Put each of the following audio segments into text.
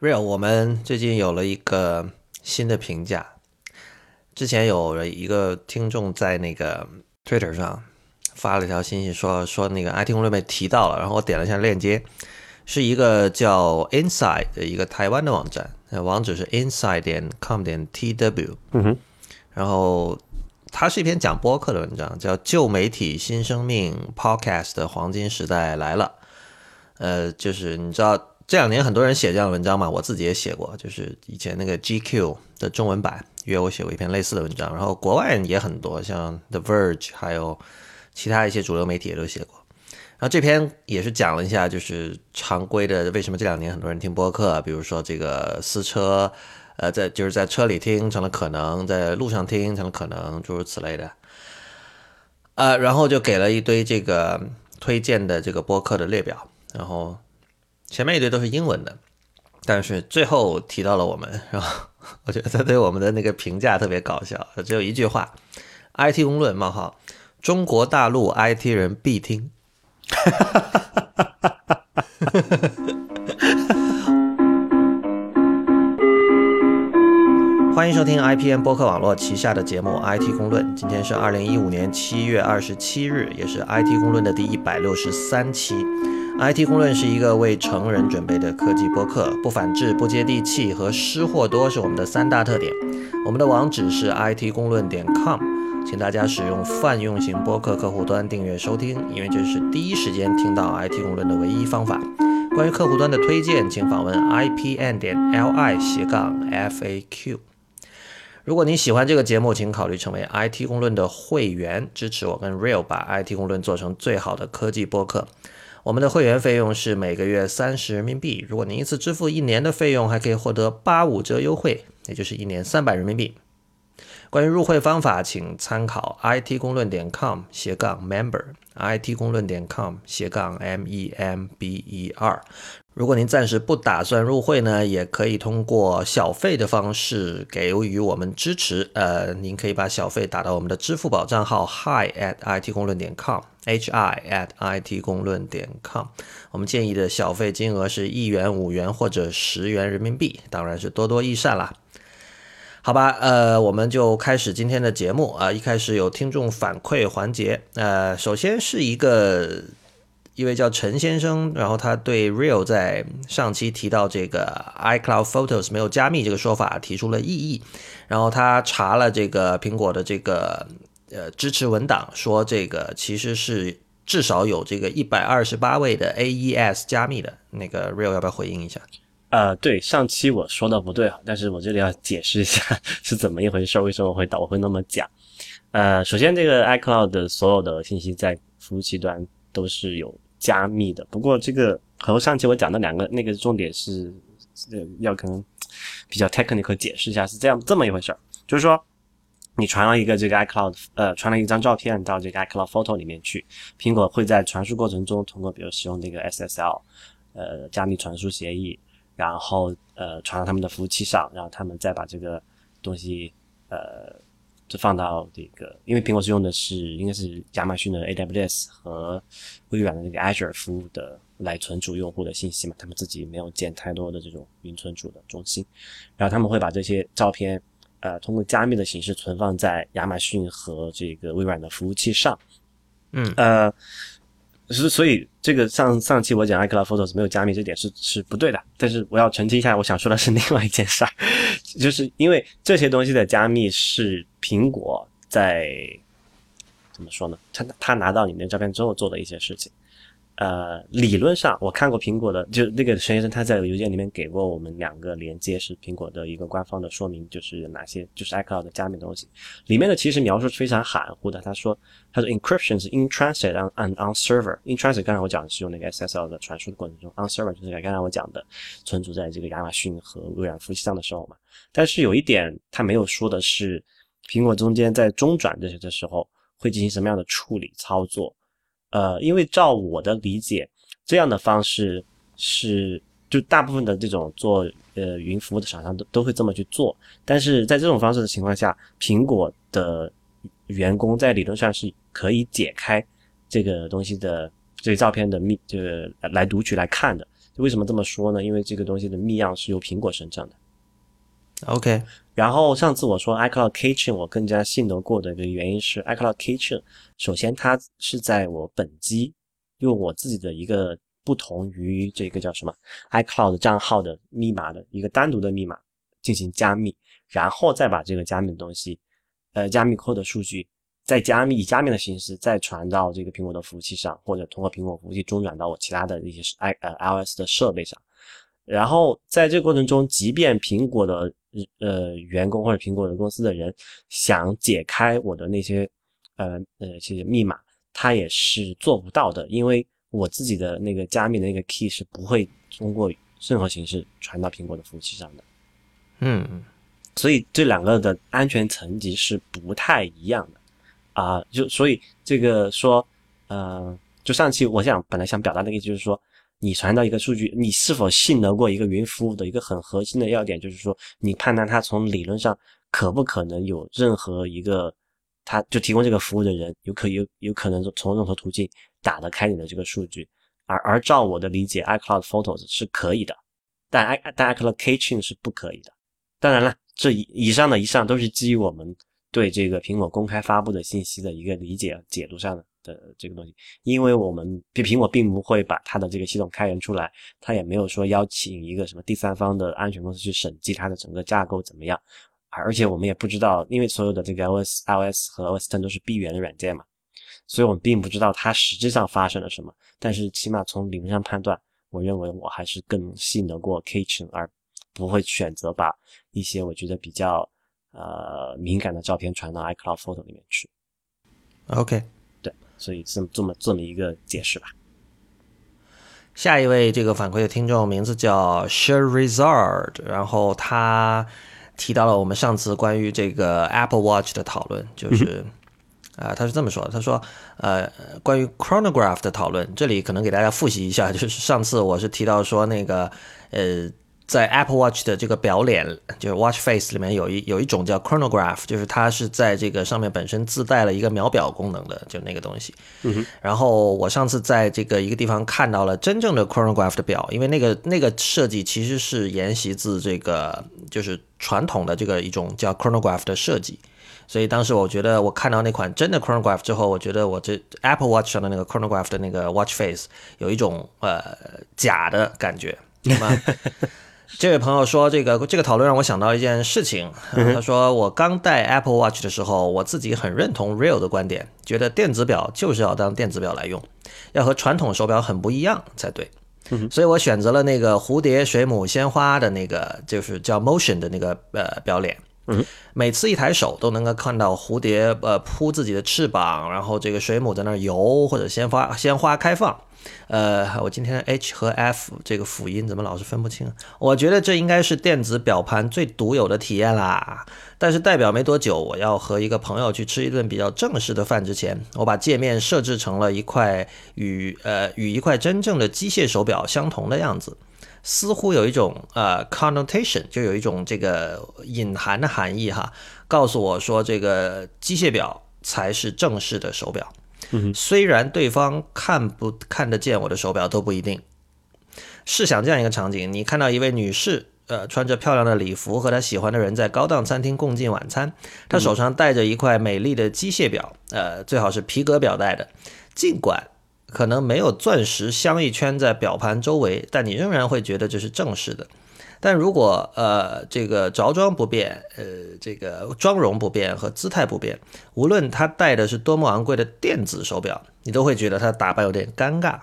Real，我们最近有了一个新的评价。之前有了一个听众在那个 Twitter 上发了一条信息，说说那个 IT 攻略被提到了，然后我点了一下链接，是一个叫 Inside 的一个台湾的网站，网址是 inside 点 com 点 tw。嗯哼，然后它是一篇讲播客的文章，叫《旧媒体新生命 Podcast 的黄金时代来了》。呃，就是你知道。这两年很多人写这样的文章嘛，我自己也写过，就是以前那个 GQ 的中文版约我写过一篇类似的文章，然后国外也很多，像 The Verge 还有其他一些主流媒体也都写过。然后这篇也是讲了一下，就是常规的为什么这两年很多人听播客，比如说这个私车，呃，在就是在车里听成了可能，在路上听成了可能，诸如此类的。呃，然后就给了一堆这个推荐的这个播客的列表，然后。前面一堆都是英文的，但是最后提到了我们，然后 我觉得他对我们的那个评价特别搞笑，只有一句话：“IT 公论冒号，中国大陆 IT 人必听。”欢迎收听 IPN 播客网络旗下的节目《IT 公论》，今天是二零一五年七月二十七日，也是 IT 公论的第一百六十三期。IT 公论是一个为成人准备的科技播客，不反制、不接地气和失货多是我们的三大特点。我们的网址是 IT 公论点 com，请大家使用泛用型播客客户端订阅收听，因为这是第一时间听到 IT 公论的唯一方法。关于客户端的推荐，请访问 IPN 点 LI 斜杠 FAQ。如果你喜欢这个节目，请考虑成为 IT 公论的会员，支持我跟 Real 把 IT 公论做成最好的科技播客。我们的会员费用是每个月三十人民币。如果您一次支付一年的费用，还可以获得八五折优惠，也就是一年三百人民币。关于入会方法，请参考 it 公论点 com 斜杠 member，it 公论点 com 斜杠 m e m b e r。如果您暂时不打算入会呢，也可以通过小费的方式给予我们支持。呃，您可以把小费打到我们的支付宝账号 hi at it 公论点 com，h i at it 公论点 com。我们建议的小费金额是一元、五元或者十元人民币，当然是多多益善啦。好吧，呃，我们就开始今天的节目啊。一开始有听众反馈环节，呃，首先是一个一位叫陈先生，然后他对 Real 在上期提到这个 iCloud Photos 没有加密这个说法提出了异议，然后他查了这个苹果的这个呃支持文档，说这个其实是至少有这个一百二十八位的 AES 加密的，那个 Real 要不要回应一下？呃，对，上期我说的不对啊，但是我这里要解释一下是怎么一回事，为什么会导我会那么讲？呃，首先这个 iCloud 的所有的信息在服务器端都是有加密的，不过这个和上期我讲的两个那个重点是呃要跟比较 technical 解释一下，是这样这么一回事儿，就是说你传了一个这个 iCloud，呃，传了一张照片到这个 iCloud Photo 里面去，苹果会在传输过程中通过比如使用这个 SSL，呃，加密传输协议。然后呃传到他们的服务器上，然后他们再把这个东西呃就放到这个，因为苹果是用的是应该是亚马逊的 AWS 和微软的那个 Azure 服务的来存储用户的信息嘛，他们自己没有建太多的这种云存储的中心，然后他们会把这些照片呃通过加密的形式存放在亚马逊和这个微软的服务器上，嗯呃。是，所以这个上上期我讲 iCloud Photos 没有加密这点是是不对的，但是我要澄清一下，我想说的是另外一件事儿，就是因为这些东西的加密是苹果在怎么说呢？他他拿到你那照片之后做的一些事情。呃，理论上我看过苹果的，就那个陈先生他在邮件里面给过我们两个连接，是苹果的一个官方的说明，就是哪些就是 iCloud 加密的东西。里面的其实描述是非常含糊的。他说，他说 encryption 是 in transit and on server。in transit 刚才我讲的是用那个 SSL 的传输的过程中，on server 就是刚才我讲的存储在这个亚马逊和微软服务器上的时候嘛。但是有一点他没有说的是，苹果中间在中转这些的时候会进行什么样的处理操作。呃，因为照我的理解，这样的方式是就大部分的这种做呃云服务的厂商都都会这么去做。但是在这种方式的情况下，苹果的员工在理论上是可以解开这个东西的这个照片的密，这个来读取来看的。为什么这么说呢？因为这个东西的密钥是由苹果生成的。OK，然后上次我说 iCloud Kitchen，我更加信得过的一个原因是 iCloud Kitchen，首先它是在我本机用我自己的一个不同于这个叫什么 iCloud 账号的密码的一个单独的密码进行加密，然后再把这个加密的东西，呃，加密后的数据再加密以加密的形式再传到这个苹果的服务器上，或者通过苹果服务器中转到我其他的一些 i 呃 iOS 的设备上。然后在这个过程中，即便苹果的呃员工或者苹果的公司的人想解开我的那些呃呃这些密码，他也是做不到的，因为我自己的那个加密的那个 key 是不会通过任何形式传到苹果的服务器上的。嗯所以这两个的安全层级是不太一样的啊、就所以这个说，呃，就上期我想本来想表达的意思就是说，你传到一个数据，你是否信得过一个云服务的一个很核心的要点，就是说，你判断它从理论上可不可能有任何一个，他就提供这个服务的人，有可有有可能从任何途径打得开你的这个数据，而而照我的理解，iCloud Photos 是可以的，但 i 但 iCloud Keychain 是不可以的。当然了，这以以上的以上都是基于我们对这个苹果公开发布的信息的一个理解解读上的的这个东西，因为我们苹苹果并不会把它的这个系统开源出来，它也没有说邀请一个什么第三方的安全公司去审计它的整个架构怎么样，而且我们也不知道，因为所有的这个 iOS iOS 和 OS Ten 都是闭源的软件嘛，所以我们并不知道它实际上发生了什么，但是起码从理论上判断，我认为我还是更信得过 Kitchen，而不会选择把一些我觉得比较呃敏感的照片传到 iCloud Photo 里面去。，OK。对，所以这么这么这么一个解释吧。下一位这个反馈的听众名字叫 Sherizard，然后他提到了我们上次关于这个 Apple Watch 的讨论，就是啊、他是这么说的，他说呃关于 chronograph 的讨论，这里可能给大家复习一下，就是上次我是提到说那个呃。在 Apple Watch 的这个表脸，就是 Watch Face 里面有一有一种叫 chronograph，就是它是在这个上面本身自带了一个秒表功能的，就那个东西。然后我上次在这个一个地方看到了真正的 chronograph 的表，因为那个那个设计其实是沿袭自这个就是传统的这个一种叫 chronograph 的设计，所以当时我觉得我看到那款真的 chronograph 之后，我觉得我这 Apple Watch 上的那个 chronograph 的那个 watch face 有一种呃假的感觉，对吗？这位朋友说，这个这个讨论让我想到一件事情。呃他说，我刚戴 Apple Watch 的时候，我自己很认同 Real 的观点，觉得电子表就是要当电子表来用，要和传统手表很不一样才对。所以我选择了那个蝴蝶、水母、鲜花的那个，就是叫 Motion 的那个呃表脸。每次一抬手都能够看到蝴蝶呃扑自己的翅膀，然后这个水母在那儿游，或者鲜花鲜花开放。呃，我今天 H 和 F 这个辅音怎么老是分不清？我觉得这应该是电子表盘最独有的体验啦。但是代表没多久，我要和一个朋友去吃一顿比较正式的饭之前，我把界面设置成了一块与呃与一块真正的机械手表相同的样子。似乎有一种呃 connotation，就有一种这个隐含的含义哈，告诉我说这个机械表才是正式的手表。虽然对方看不看得见我的手表都不一定。试想这样一个场景：你看到一位女士，呃，穿着漂亮的礼服，和她喜欢的人在高档餐厅共进晚餐，她手上戴着一块美丽的机械表，呃，最好是皮革表带的，尽管。可能没有钻石镶一圈在表盘周围，但你仍然会觉得这是正式的。但如果呃这个着装不变，呃这个妆容不变和姿态不变，无论他戴的是多么昂贵的电子手表，你都会觉得他打扮有点尴尬。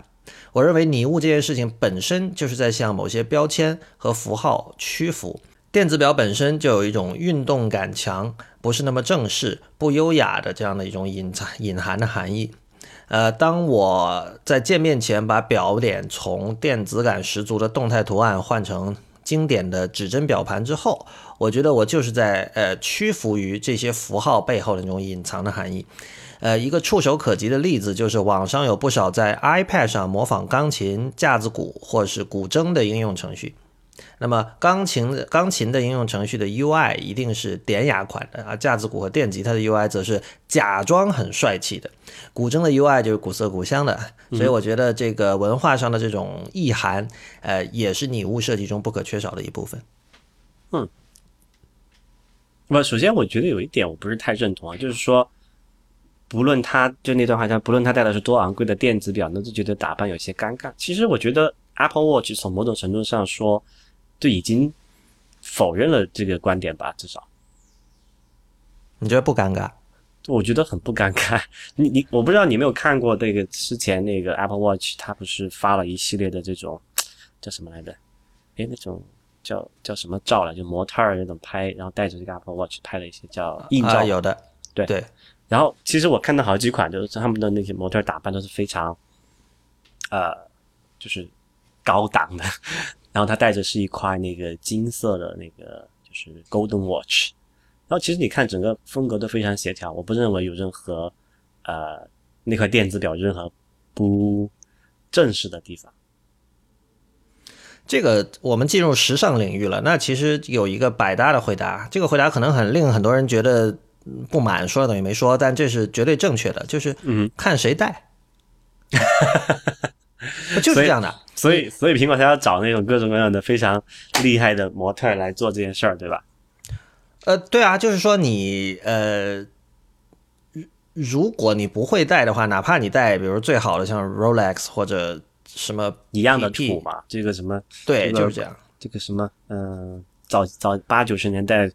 我认为拟物这件事情本身就是在向某些标签和符号屈服。电子表本身就有一种运动感强、不是那么正式、不优雅的这样的一种隐藏隐含的含义。呃，当我在见面前把表脸从电子感十足的动态图案换成经典的指针表盘之后，我觉得我就是在呃屈服于这些符号背后的那种隐藏的含义。呃，一个触手可及的例子就是网上有不少在 iPad 上模仿钢琴、架子鼓或是古筝的应用程序。那么钢琴的钢琴的应用程序的 UI 一定是典雅款的啊，架子鼓和电吉他的 UI 则是假装很帅气的，古筝的 UI 就是古色古香的。所以我觉得这个文化上的这种意涵，呃，也是拟物设计中不可缺少的一部分。嗯，不，首先我觉得有一点我不是太认同啊，就是说，不论他就那段话像，不论他戴的是多昂贵的电子表，那就觉得打扮有些尴尬。其实我觉得 Apple Watch 从某种程度上说。就已经否认了这个观点吧，至少你觉得不尴尬？我觉得很不尴尬。你你我不知道你有没有看过那个之前那个 Apple Watch，它不是发了一系列的这种叫什么来着？哎，那种叫叫什么照了？就模特儿那种拍，然后带着这个 Apple Watch 拍了一些叫硬照，有的，对对。然后其实我看到好几款，就是他们的那些模特打扮都是非常呃，就是高档的。然后他戴着是一块那个金色的那个就是 Golden Watch，然后其实你看整个风格都非常协调，我不认为有任何呃那块电子表任何不正式的地方。这个我们进入时尚领域了，那其实有一个百搭的回答，这个回答可能很令很多人觉得不满，说了等于没说，但这是绝对正确的，就是嗯，看谁戴。就是这样的，所以所以苹果才要找那种各种各样的非常厉害的模特来做这件事儿，对吧？呃，对啊，就是说你呃，如果你不会戴的话，哪怕你戴，比如最好的像 Rolex 或者什么一样的土嘛，这个什么对，就是这样。这个什么嗯，早早八九十年代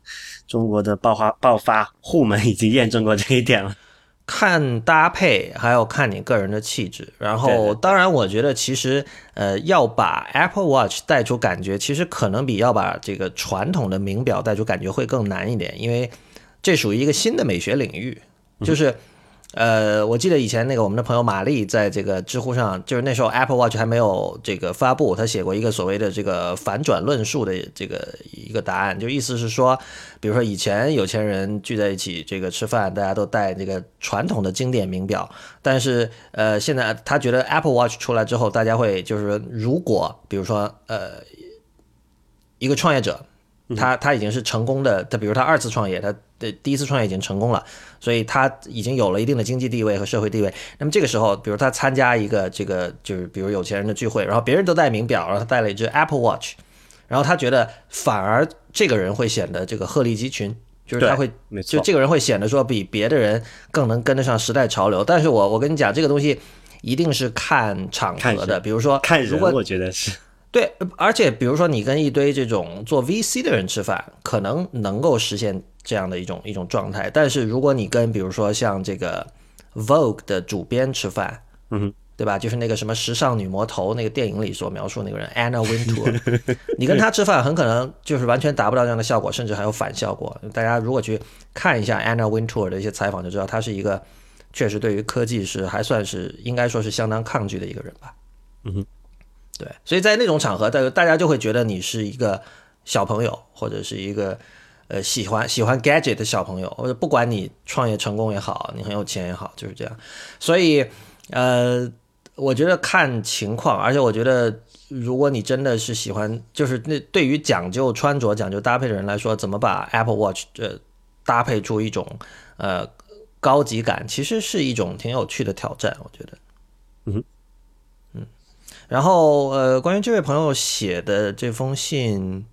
中国的爆发爆发户们已经验证过这一点了。看搭配，还要看你个人的气质。然后，当然，我觉得其实，呃，要把 Apple Watch 带出感觉，其实可能比要把这个传统的名表带出感觉会更难一点，因为这属于一个新的美学领域，就是。呃，我记得以前那个我们的朋友玛丽在这个知乎上，就是那时候 Apple Watch 还没有这个发布，他写过一个所谓的这个反转论述的这个一个答案，就意思是说，比如说以前有钱人聚在一起这个吃饭，大家都戴这个传统的经典名表，但是呃，现在他觉得 Apple Watch 出来之后，大家会就是如果比如说呃一个创业者。他他已经是成功的，他比如他二次创业，他的第一次创业已经成功了，所以他已经有了一定的经济地位和社会地位。那么这个时候，比如他参加一个这个就是比如有钱人的聚会，然后别人都戴名表，然后他戴了一只 Apple Watch，然后他觉得反而这个人会显得这个鹤立鸡群，就是他会，就这个人会显得说比别的人更能跟得上时代潮流。但是我我跟你讲，这个东西一定是看场合的，比如说看人，我觉得是。对，而且比如说你跟一堆这种做 VC 的人吃饭，可能能够实现这样的一种一种状态。但是如果你跟比如说像这个 Vogue 的主编吃饭，嗯，对吧？就是那个什么时尚女魔头那个电影里所描述那个人 Anna Wintour，你跟他吃饭很可能就是完全达不到这样的效果，甚至还有反效果。大家如果去看一下 Anna Wintour 的一些采访，就知道他是一个确实对于科技是还算是应该说是相当抗拒的一个人吧。嗯哼。对，所以在那种场合，大大家就会觉得你是一个小朋友，或者是一个呃喜欢喜欢 gadget 的小朋友，或者不管你创业成功也好，你很有钱也好，就是这样。所以呃，我觉得看情况，而且我觉得如果你真的是喜欢，就是那对于讲究穿着、讲究搭配的人来说，怎么把 Apple Watch 呃搭配出一种呃高级感，其实是一种挺有趣的挑战，我觉得。然后，呃，关于这位朋友写的这封信，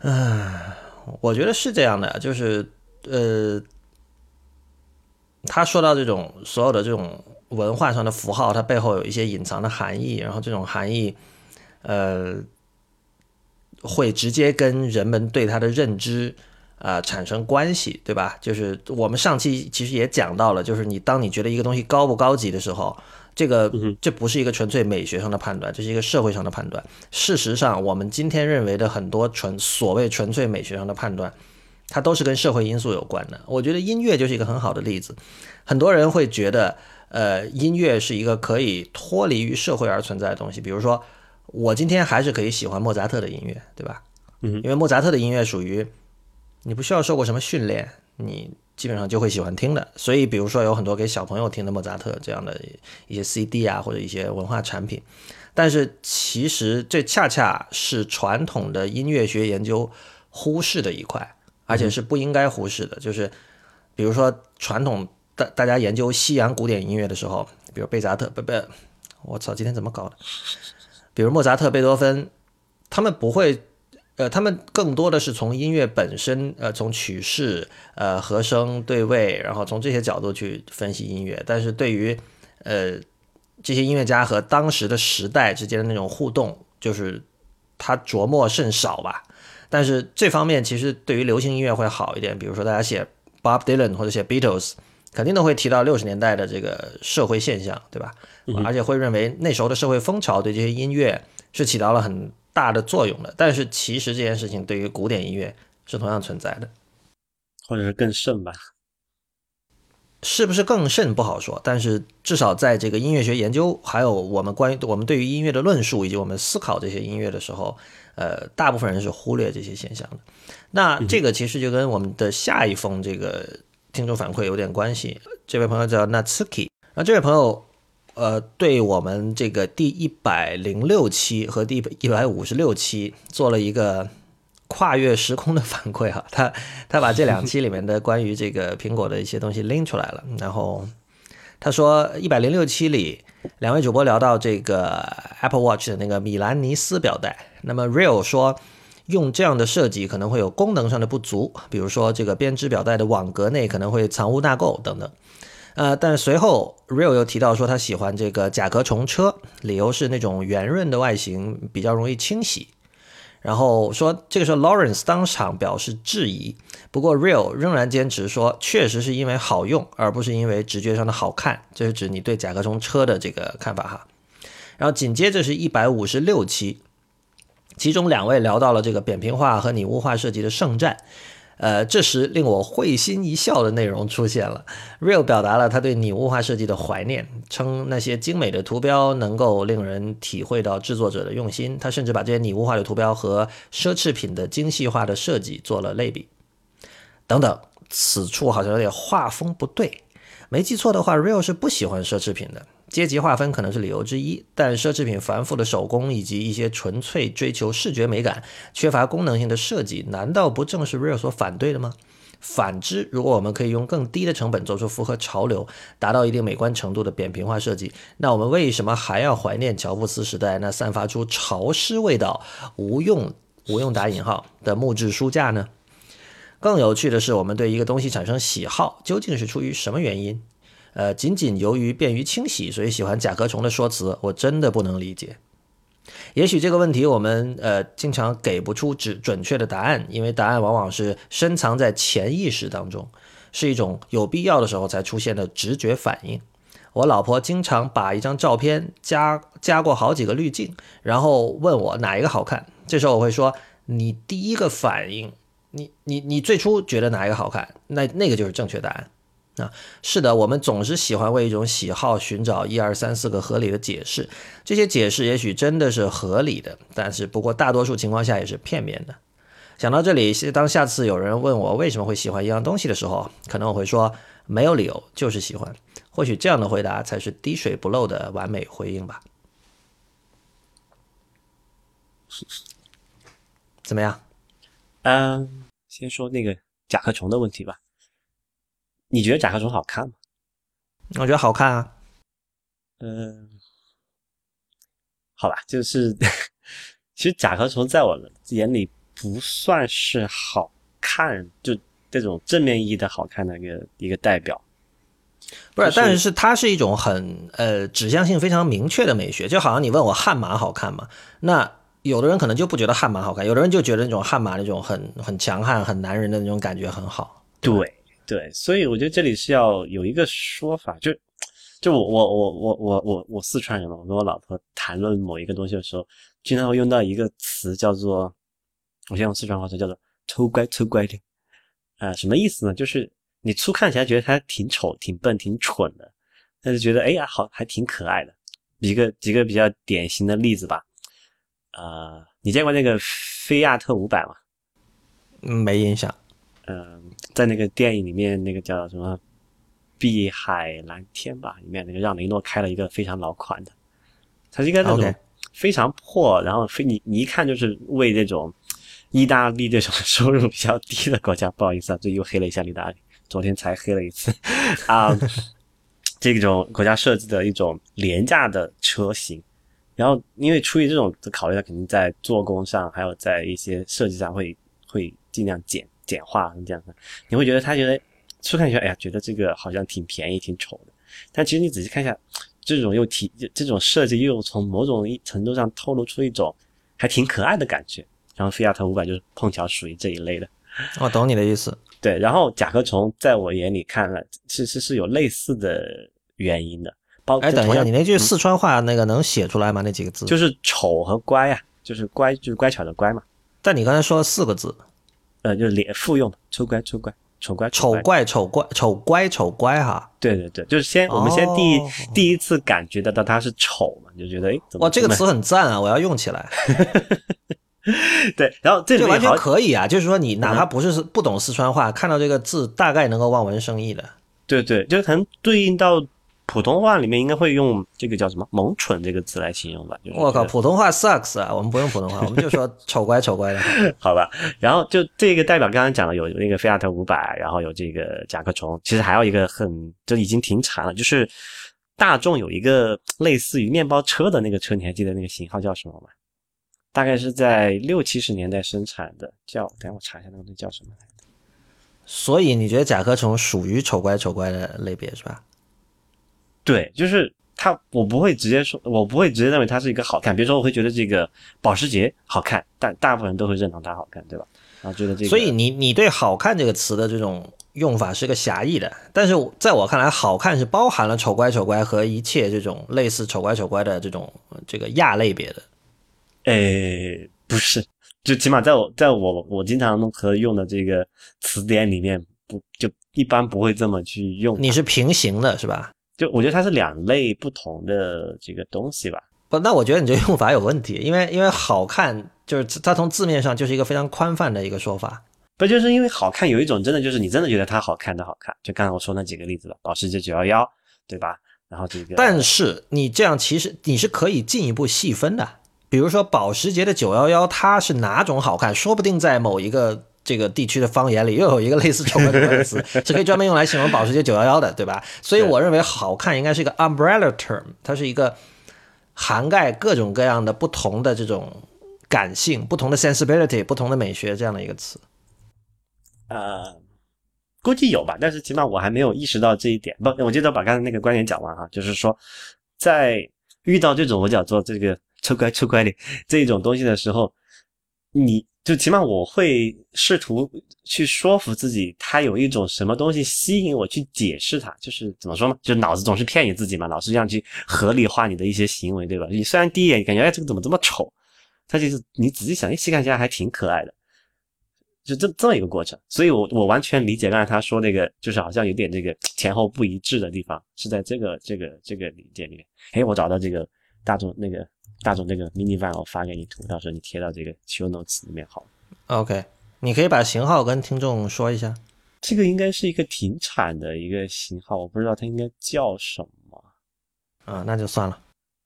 嗯，我觉得是这样的，就是，呃，他说到这种所有的这种文化上的符号，它背后有一些隐藏的含义，然后这种含义，呃，会直接跟人们对它的认知啊产生关系，对吧？就是我们上期其实也讲到了，就是你当你觉得一个东西高不高级的时候。这个这不是一个纯粹美学上的判断，这是一个社会上的判断。事实上，我们今天认为的很多纯所谓纯粹美学上的判断，它都是跟社会因素有关的。我觉得音乐就是一个很好的例子。很多人会觉得，呃，音乐是一个可以脱离于社会而存在的东西。比如说，我今天还是可以喜欢莫扎特的音乐，对吧？嗯，因为莫扎特的音乐属于你不需要受过什么训练，你。基本上就会喜欢听的，所以比如说有很多给小朋友听的莫扎特这样的一些 CD 啊，或者一些文化产品，但是其实这恰恰是传统的音乐学研究忽视的一块，而且是不应该忽视的。就是比如说传统大大家研究西洋古典音乐的时候，比如贝扎特，不不，我操，今天怎么搞的？比如莫扎特、贝多芬，他们不会，呃，他们更多的是从音乐本身，呃，从曲式、呃，和声对位，然后从这些角度去分析音乐。但是对于，呃。这些音乐家和当时的时代之间的那种互动，就是他琢磨甚少吧。但是这方面其实对于流行音乐会好一点。比如说，大家写 Bob Dylan 或者写 Beatles，肯定都会提到六十年代的这个社会现象，对吧？而且会认为那时候的社会风潮对这些音乐是起到了很大的作用的。但是其实这件事情对于古典音乐是同样存在的，或者是更甚吧。是不是更甚不好说，但是至少在这个音乐学研究，还有我们关于我们对于音乐的论述，以及我们思考这些音乐的时候，呃，大部分人是忽略这些现象的。那这个其实就跟我们的下一封这个听众反馈有点关系。这位朋友叫 Natsuki，那这位朋友，呃，对我们这个第一百零六期和第一百五十六期做了一个。跨越时空的反馈哈，他他把这两期里面的关于这个苹果的一些东西拎出来了。然后他说，一百零六期里，两位主播聊到这个 Apple Watch 的那个米兰尼斯表带。那么 Real 说，用这样的设计可能会有功能上的不足，比如说这个编织表带的网格内可能会藏污纳垢等等。呃，但随后 Real 又提到说，他喜欢这个甲壳虫车，理由是那种圆润的外形比较容易清洗。然后说，这个时候 Lawrence 当场表示质疑，不过 Real 仍然坚持说，确实是因为好用，而不是因为直觉上的好看。这是指你对甲壳虫车的这个看法哈。然后紧接着是一百五十六期，其中两位聊到了这个扁平化和拟物化设计的圣战。呃，这时令我会心一笑的内容出现了。Real 表达了他对拟物化设计的怀念，称那些精美的图标能够令人体会到制作者的用心。他甚至把这些拟物化的图标和奢侈品的精细化的设计做了类比。等等，此处好像有点画风不对。没记错的话，Real 是不喜欢奢侈品的。阶级划分可能是理由之一，但奢侈品繁复的手工以及一些纯粹追求视觉美感、缺乏功能性的设计，难道不正是 Real 所反对的吗？反之，如果我们可以用更低的成本做出符合潮流、达到一定美观程度的扁平化设计，那我们为什么还要怀念乔布斯时代那散发出潮湿味道、无用（无用打引号）的木质书架呢？更有趣的是，我们对一个东西产生喜好，究竟是出于什么原因？呃，仅仅由于便于清洗，所以喜欢甲壳虫的说辞，我真的不能理解。也许这个问题我们呃经常给不出准准确的答案，因为答案往往是深藏在潜意识当中，是一种有必要的时候才出现的直觉反应。我老婆经常把一张照片加加过好几个滤镜，然后问我哪一个好看。这时候我会说，你第一个反应，你你你最初觉得哪一个好看，那那个就是正确答案。啊，是的，我们总是喜欢为一种喜好寻找一二三四个合理的解释，这些解释也许真的是合理的，但是不过大多数情况下也是片面的。想到这里，当下次有人问我为什么会喜欢一样东西的时候，可能我会说没有理由，就是喜欢。或许这样的回答才是滴水不漏的完美回应吧。怎么样？嗯，先说那个甲壳虫的问题吧。你觉得甲壳虫好看吗？我觉得好看啊。嗯，好吧，就是 其实甲壳虫在我眼里不算是好看，就这种正面意义的好看的一个一个代表。不是，但是它是一种很呃指向性非常明确的美学，就好像你问我悍马好看吗？那有的人可能就不觉得悍马好看，有的人就觉得那种悍马那种很很强悍、很男人的那种感觉很好。对。对，所以我觉得这里是要有一个说法，就就我我我我我我我四川人嘛，我跟我老婆谈论某一个东西的时候，经常会用到一个词叫做，我先用四川话说叫做“丑乖丑乖”的，啊，什么意思呢？就是你初看起来觉得他挺丑、挺笨、挺蠢的，但是觉得哎呀好还挺可爱的。一个几个比较典型的例子吧，呃，你见过那个菲亚特五百吗？没印象。嗯，在那个电影里面，那个叫什么《碧海蓝天》吧，里面那个让雷诺开了一个非常老款的，它是一个那种非常破，然后非你你一看就是为这种意大利这种收入比较低的国家，不好意思啊，这又黑了一下意大利，昨天才黑了一次。啊，这种国家设计的一种廉价的车型，然后因为出于这种的考虑，它肯定在做工上，还有在一些设计上会会尽量简简化你这样的，你会觉得他觉得初看起来，哎呀，觉得这个好像挺便宜、挺丑的，但其实你仔细看一下。这种又体这种设计又从某种程度上透露出一种还挺可爱的感觉，然后菲亚特五百就是碰巧属于这一类的。我懂你的意思。对，然后甲壳虫在我眼里看了，其实是有类似的原因的。包哎，等一下，你那句四川话那个能写出来吗？那几个字就是丑和乖呀，就是乖就是乖巧的乖嘛。但你刚才说了四个字，呃，就是连复用的，丑乖丑乖。丑乖丑怪丑怪丑乖丑乖哈，对对对，就是先我们先第一第一次感觉得到它是丑嘛，就觉得哎，哇，这个词很赞啊，我要用起来。对，然后这完全可以啊，就是说你哪怕不是不懂四川话，看到这个字大概能够望文生义的。对对，就可能对应到。普通话里面应该会用这个叫什么“萌蠢”这个词来形容吧？我靠，普通话 sucks 啊！我们不用普通话，我们就说丑乖丑乖的，好吧？然后就这个代表刚刚讲了，有那个菲亚特五百，然后有这个甲壳虫，其实还有一个很就已经停产了，就是大众有一个类似于面包车的那个车，你还记得那个型号叫什么吗？大概是在六七十年代生产的，叫等下我查一下那个叫什么来着。所以你觉得甲壳虫属于丑乖丑乖的类别是吧？对，就是它，我不会直接说，我不会直接认为它是一个好看。比如说，我会觉得这个保时捷好看，但大部分人都会认同它好看，对吧？然后觉得这个，所以你你对“好看”这个词的这种用法是个狭义的，但是在我看来，好看是包含了丑乖丑乖和一切这种类似丑乖丑乖的这种这个亚类别的。诶，不是，就起码在我在我我经常和用的这个词典里面，不就一般不会这么去用。你是平行的，是吧？就我觉得它是两类不同的这个东西吧。不，那我觉得你这用法有问题，因为因为好看就是它从字面上就是一个非常宽泛的一个说法。不就是因为好看有一种真的就是你真的觉得它好看的好看，就刚才我说那几个例子了，保时捷九幺幺，对吧？然后这个，但是你这样其实你是可以进一步细分的，比如说保时捷的九幺幺它是哪种好看，说不定在某一个。这个地区的方言里又有一个类似丑怪的词，是可以专门用来形容保时捷911的，对吧？所以我认为好看应该是一个 umbrella term，它是一个涵盖各种各样的不同的这种感性、不同的 sensibility、不同的美学这样的一个词。呃，估计有吧，但是起码我还没有意识到这一点。不，我接着把刚才那个观点讲完哈，就是说，在遇到这种我叫做这个丑乖丑乖的这一种东西的时候，你。就起码我会试图去说服自己，他有一种什么东西吸引我去解释它，就是怎么说呢？就脑子总是骗你自己嘛，老是这样去合理化你的一些行为，对吧？你虽然第一眼感觉哎这个怎么这么丑，他其实你仔细想，细看起来还挺可爱的，就这这么一个过程。所以我我完全理解刚才他说那个，就是好像有点这个前后不一致的地方，是在这个这个这个理解里面。哎，我找到这个大众那个。大众这个 mini van 我发给你图，到时候你贴到这个 show notes 里面好。OK，你可以把型号跟听众说一下。这个应该是一个停产的一个型号，我不知道它应该叫什么。啊，那就算了。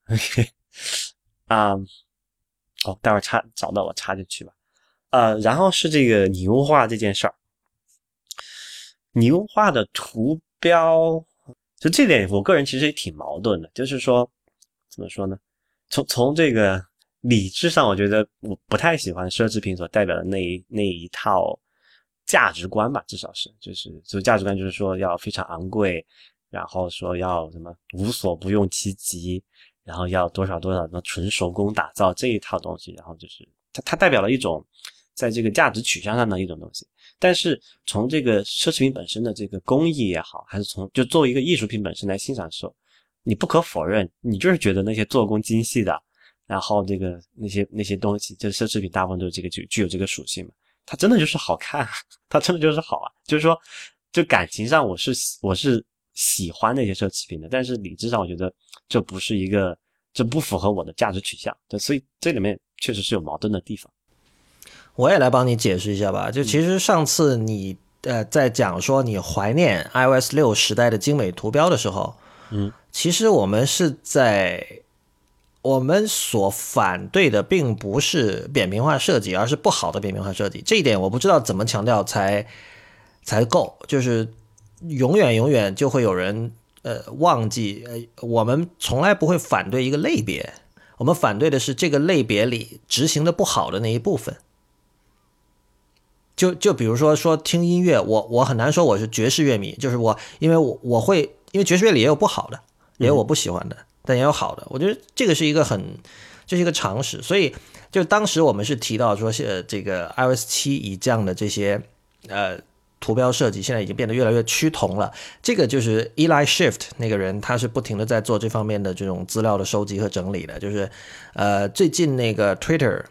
OK，啊，哦，待会儿插找到我插进去吧。呃，然后是这个拟物化这件事儿，拟物化的图标，就这点我个人其实也挺矛盾的，就是说怎么说呢？从从这个理智上，我觉得我不太喜欢奢侈品所代表的那一那一套价值观吧，至少是就是就价值观就是说要非常昂贵，然后说要什么无所不用其极，然后要多少多少什么纯手工打造这一套东西，然后就是它它代表了一种在这个价值取向上的一种东西。但是从这个奢侈品本身的这个工艺也好，还是从就作为一个艺术品本身来欣赏的时候。你不可否认，你就是觉得那些做工精细的，然后这个那些那些东西，就是奢侈品，大部分都是这个具具有这个属性嘛。它真的就是好看，它真的就是好啊。就是说，就感情上我是我是喜欢那些奢侈品的，但是理智上我觉得这不是一个，这不符合我的价值取向。对，所以这里面确实是有矛盾的地方。我也来帮你解释一下吧。就其实上次你呃在讲说你怀念 iOS 六时代的精美图标的时候。嗯，其实我们是在我们所反对的并不是扁平化设计，而是不好的扁平化设计。这一点我不知道怎么强调才才够，就是永远永远就会有人呃忘记，呃，我们从来不会反对一个类别，我们反对的是这个类别里执行的不好的那一部分。就就比如说说听音乐，我我很难说我是爵士乐迷，就是我因为我我会因为爵士乐里也有不好的，也有我不喜欢的。但也有好的，我觉得这个是一个很，这是一个常识。所以，就当时我们是提到说，是这个 iOS 七以降的这些呃图标设计，现在已经变得越来越趋同了。这个就是 Eli Shift 那个人，他是不停的在做这方面的这种资料的收集和整理的。就是呃，最近那个 Twitter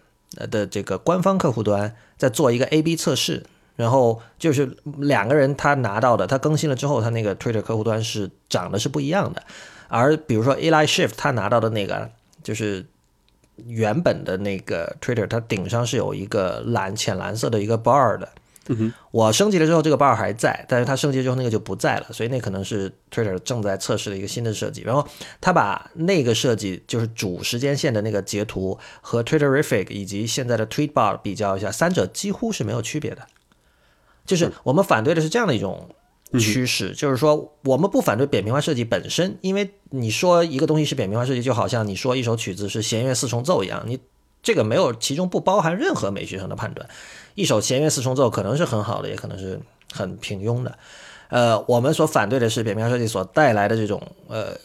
的这个官方客户端在做一个 A/B 测试，然后就是两个人他拿到的，他更新了之后，他那个 Twitter 客户端是长得是不一样的。而比如说 Eli Shift 他拿到的那个就是原本的那个 Twitter，它顶上是有一个蓝浅蓝色的一个 bar 的。我升级了之后，这个 bar 还在，但是它升级之后那个就不在了，所以那可能是 Twitter 正在测试的一个新的设计。然后他把那个设计就是主时间线的那个截图和 Twitterific 以及现在的 Tweet Bar 比较一下，三者几乎是没有区别的。就是我们反对的是这样的一种。趋势就是说，我们不反对扁平化设计本身，因为你说一个东西是扁平化设计，就好像你说一首曲子是弦乐四重奏一样，你这个没有其中不包含任何美学上的判断。一首弦乐四重奏可能是很好的，也可能是很平庸的。呃，我们所反对的是扁平化设计所带来的这种呃。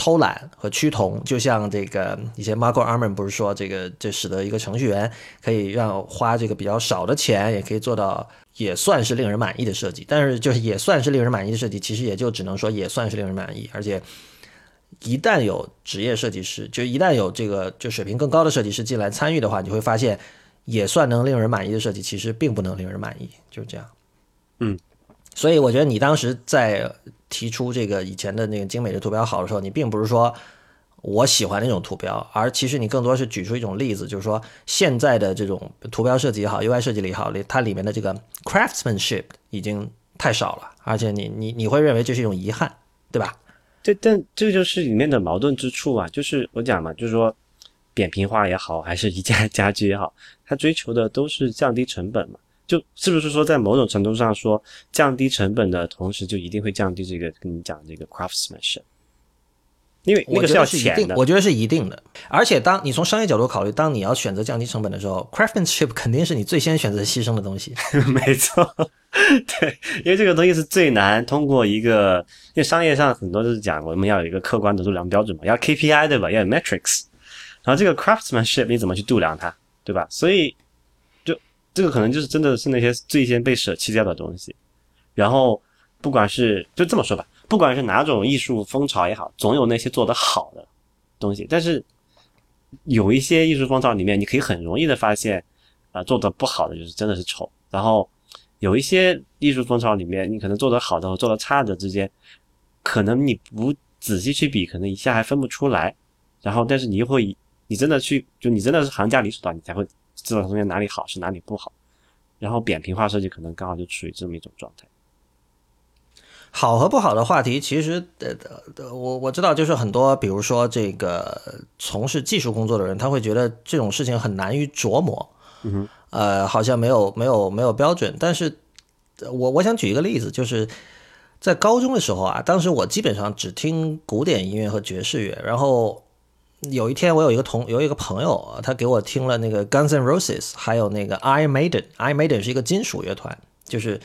偷懒和趋同，就像这个以前 Marco Arman 不是说，这个这使得一个程序员可以让花这个比较少的钱，也可以做到也算是令人满意的设计。但是就是也算是令人满意的设计，其实也就只能说也算是令人满意。而且一旦有职业设计师，就一旦有这个就水平更高的设计师进来参与的话，你会发现也算能令人满意的设计，其实并不能令人满意，就是这样。嗯，所以我觉得你当时在。提出这个以前的那个精美的图标好的时候，你并不是说我喜欢那种图标，而其实你更多是举出一种例子，就是说现在的这种图标设计也好，UI 设计也好，它里面的这个 craftsmanship 已经太少了，而且你你你会认为这是一种遗憾，对吧？这但这就是里面的矛盾之处啊，就是我讲嘛，就是说扁平化也好，还是宜家家居也好，它追求的都是降低成本嘛。就是不是说，在某种程度上说，降低成本的同时，就一定会降低这个跟你讲这个 craftsmanship？因为那个是要钱的，我觉得是一定的。而且，当你从商业角度考虑，当你要选择降低成本的时候，craftsmanship 肯定是你最先选择牺牲的东西。没错，对，因为这个东西是最难通过一个，因为商业上很多都是讲我们要有一个客观的度量标准嘛，要 KPI 对吧？要有 metrics，然后这个 craftsmanship 你怎么去度量它，对吧？所以。这个可能就是真的是那些最先被舍弃掉的东西，然后不管是就这么说吧，不管是哪种艺术风潮也好，总有那些做得好的东西。但是有一些艺术风潮里面，你可以很容易的发现，啊，做的不好的就是真的是丑。然后有一些艺术风潮里面，你可能做得好的和做得差的之间，可能你不仔细去比，可能一下还分不出来。然后，但是你又会，你真的去，就你真的是行家里手到，你才会。知道中间哪里好是哪里不好，然后扁平化设计可能刚好就处于这么一种状态。好和不好的话题，其实呃呃，我我知道，就是很多，比如说这个从事技术工作的人，他会觉得这种事情很难于琢磨，嗯呃，好像没有没有没有标准。但是，我我想举一个例子，就是在高中的时候啊，当时我基本上只听古典音乐和爵士乐，然后。有一天，我有一个同有一个朋友，他给我听了那个 Guns N' Roses，还有那个 Iron Maiden。Iron Maiden 是一个金属乐团，就是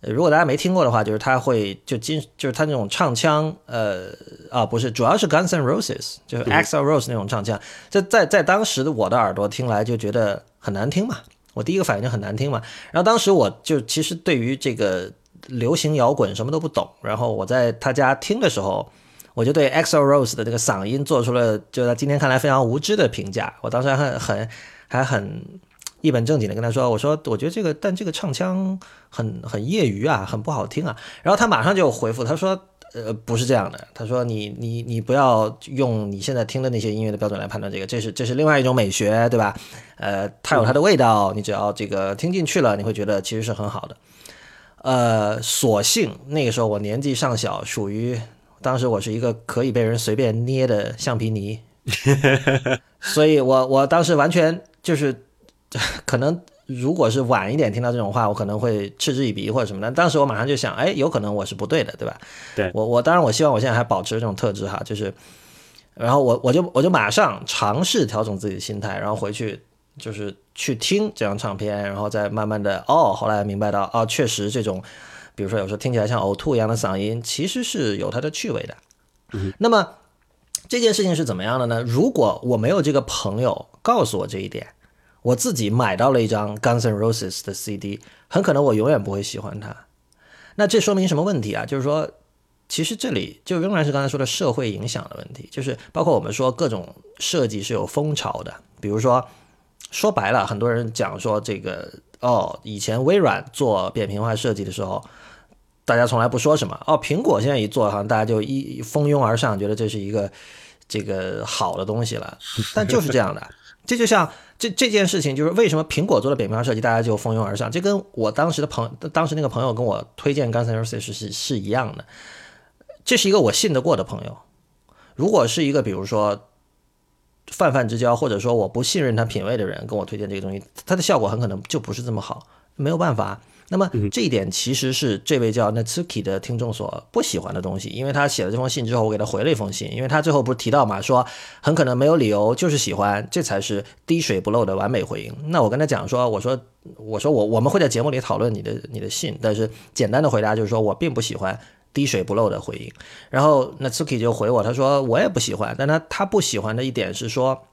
如果大家没听过的话，就是他会就金就是他那种唱腔，呃啊不是，主要是 Guns N' Roses，就是 Axl Rose 那种唱腔，在在在当时的我的耳朵听来就觉得很难听嘛，我第一个反应就很难听嘛。然后当时我就其实对于这个流行摇滚什么都不懂，然后我在他家听的时候。我就对 Axel Rose 的这个嗓音做出了，就在今天看来非常无知的评价。我当时还很很还很一本正经的跟他说：“我说我觉得这个，但这个唱腔很很业余啊，很不好听啊。”然后他马上就回复他说：“呃，不是这样的。他说你你你不要用你现在听的那些音乐的标准来判断这个，这是这是另外一种美学，对吧？呃，它有它的味道，你只要这个听进去了，你会觉得其实是很好的。呃，所幸那个时候我年纪尚小，属于。当时我是一个可以被人随便捏的橡皮泥，所以我我当时完全就是可能。如果是晚一点听到这种话，我可能会嗤之以鼻或者什么的。当时我马上就想，哎，有可能我是不对的，对吧？对我，我当然我希望我现在还保持这种特质哈，就是，然后我我就我就马上尝试调整自己的心态，然后回去就是去听这张唱片，然后再慢慢的哦，后来明白到哦，确实这种，比如说有时候听起来像呕吐一样的嗓音，其实是有它的趣味的。嗯，那么这件事情是怎么样的呢？如果我没有这个朋友告诉我这一点。我自己买到了一张 Guns N' Roses 的 CD，很可能我永远不会喜欢它。那这说明什么问题啊？就是说，其实这里就仍然是刚才说的社会影响的问题，就是包括我们说各种设计是有风潮的。比如说，说白了，很多人讲说这个哦，以前微软做扁平化设计的时候，大家从来不说什么哦，苹果现在一做，好像大家就一蜂拥而上，觉得这是一个这个好的东西了。但就是这样的。这就像这这件事情，就是为什么苹果做了扁平化设计，大家就蜂拥而上。这跟我当时的朋，当时那个朋友跟我推荐 N' Roses 是是一样的。这是一个我信得过的朋友。如果是一个比如说泛泛之交，或者说我不信任他品味的人跟我推荐这个东西，它的效果很可能就不是这么好。没有办法。那么这一点其实是这位叫 Natsuki 的听众所不喜欢的东西，因为他写了这封信之后，我给他回了一封信，因为他最后不是提到嘛，说很可能没有理由，就是喜欢，这才是滴水不漏的完美回应。那我跟他讲说，我说我说我我们会在节目里讨论你的你的信，但是简单的回答就是说我并不喜欢滴水不漏的回应。然后 Natsuki 就回我，他说我也不喜欢，但他他不喜欢的一点是说，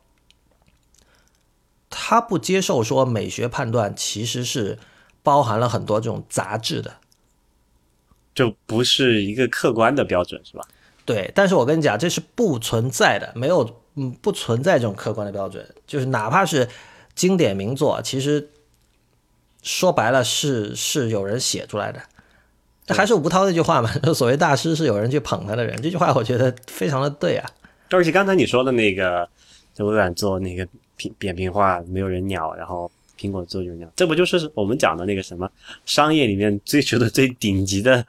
他不接受说美学判断其实是。包含了很多这种杂质的，就不是一个客观的标准，是吧？对，但是我跟你讲，这是不存在的，没有，嗯，不存在这种客观的标准。就是哪怕是经典名作，其实说白了是是有人写出来的。还是吴涛那句话嘛，所谓大师是有人去捧他的人。这句话我觉得非常的对啊。而且刚才你说的那个，就微软做那个平扁平化，没有人鸟，然后。苹果做就这样，这不就是我们讲的那个什么商业里面追求的最顶级的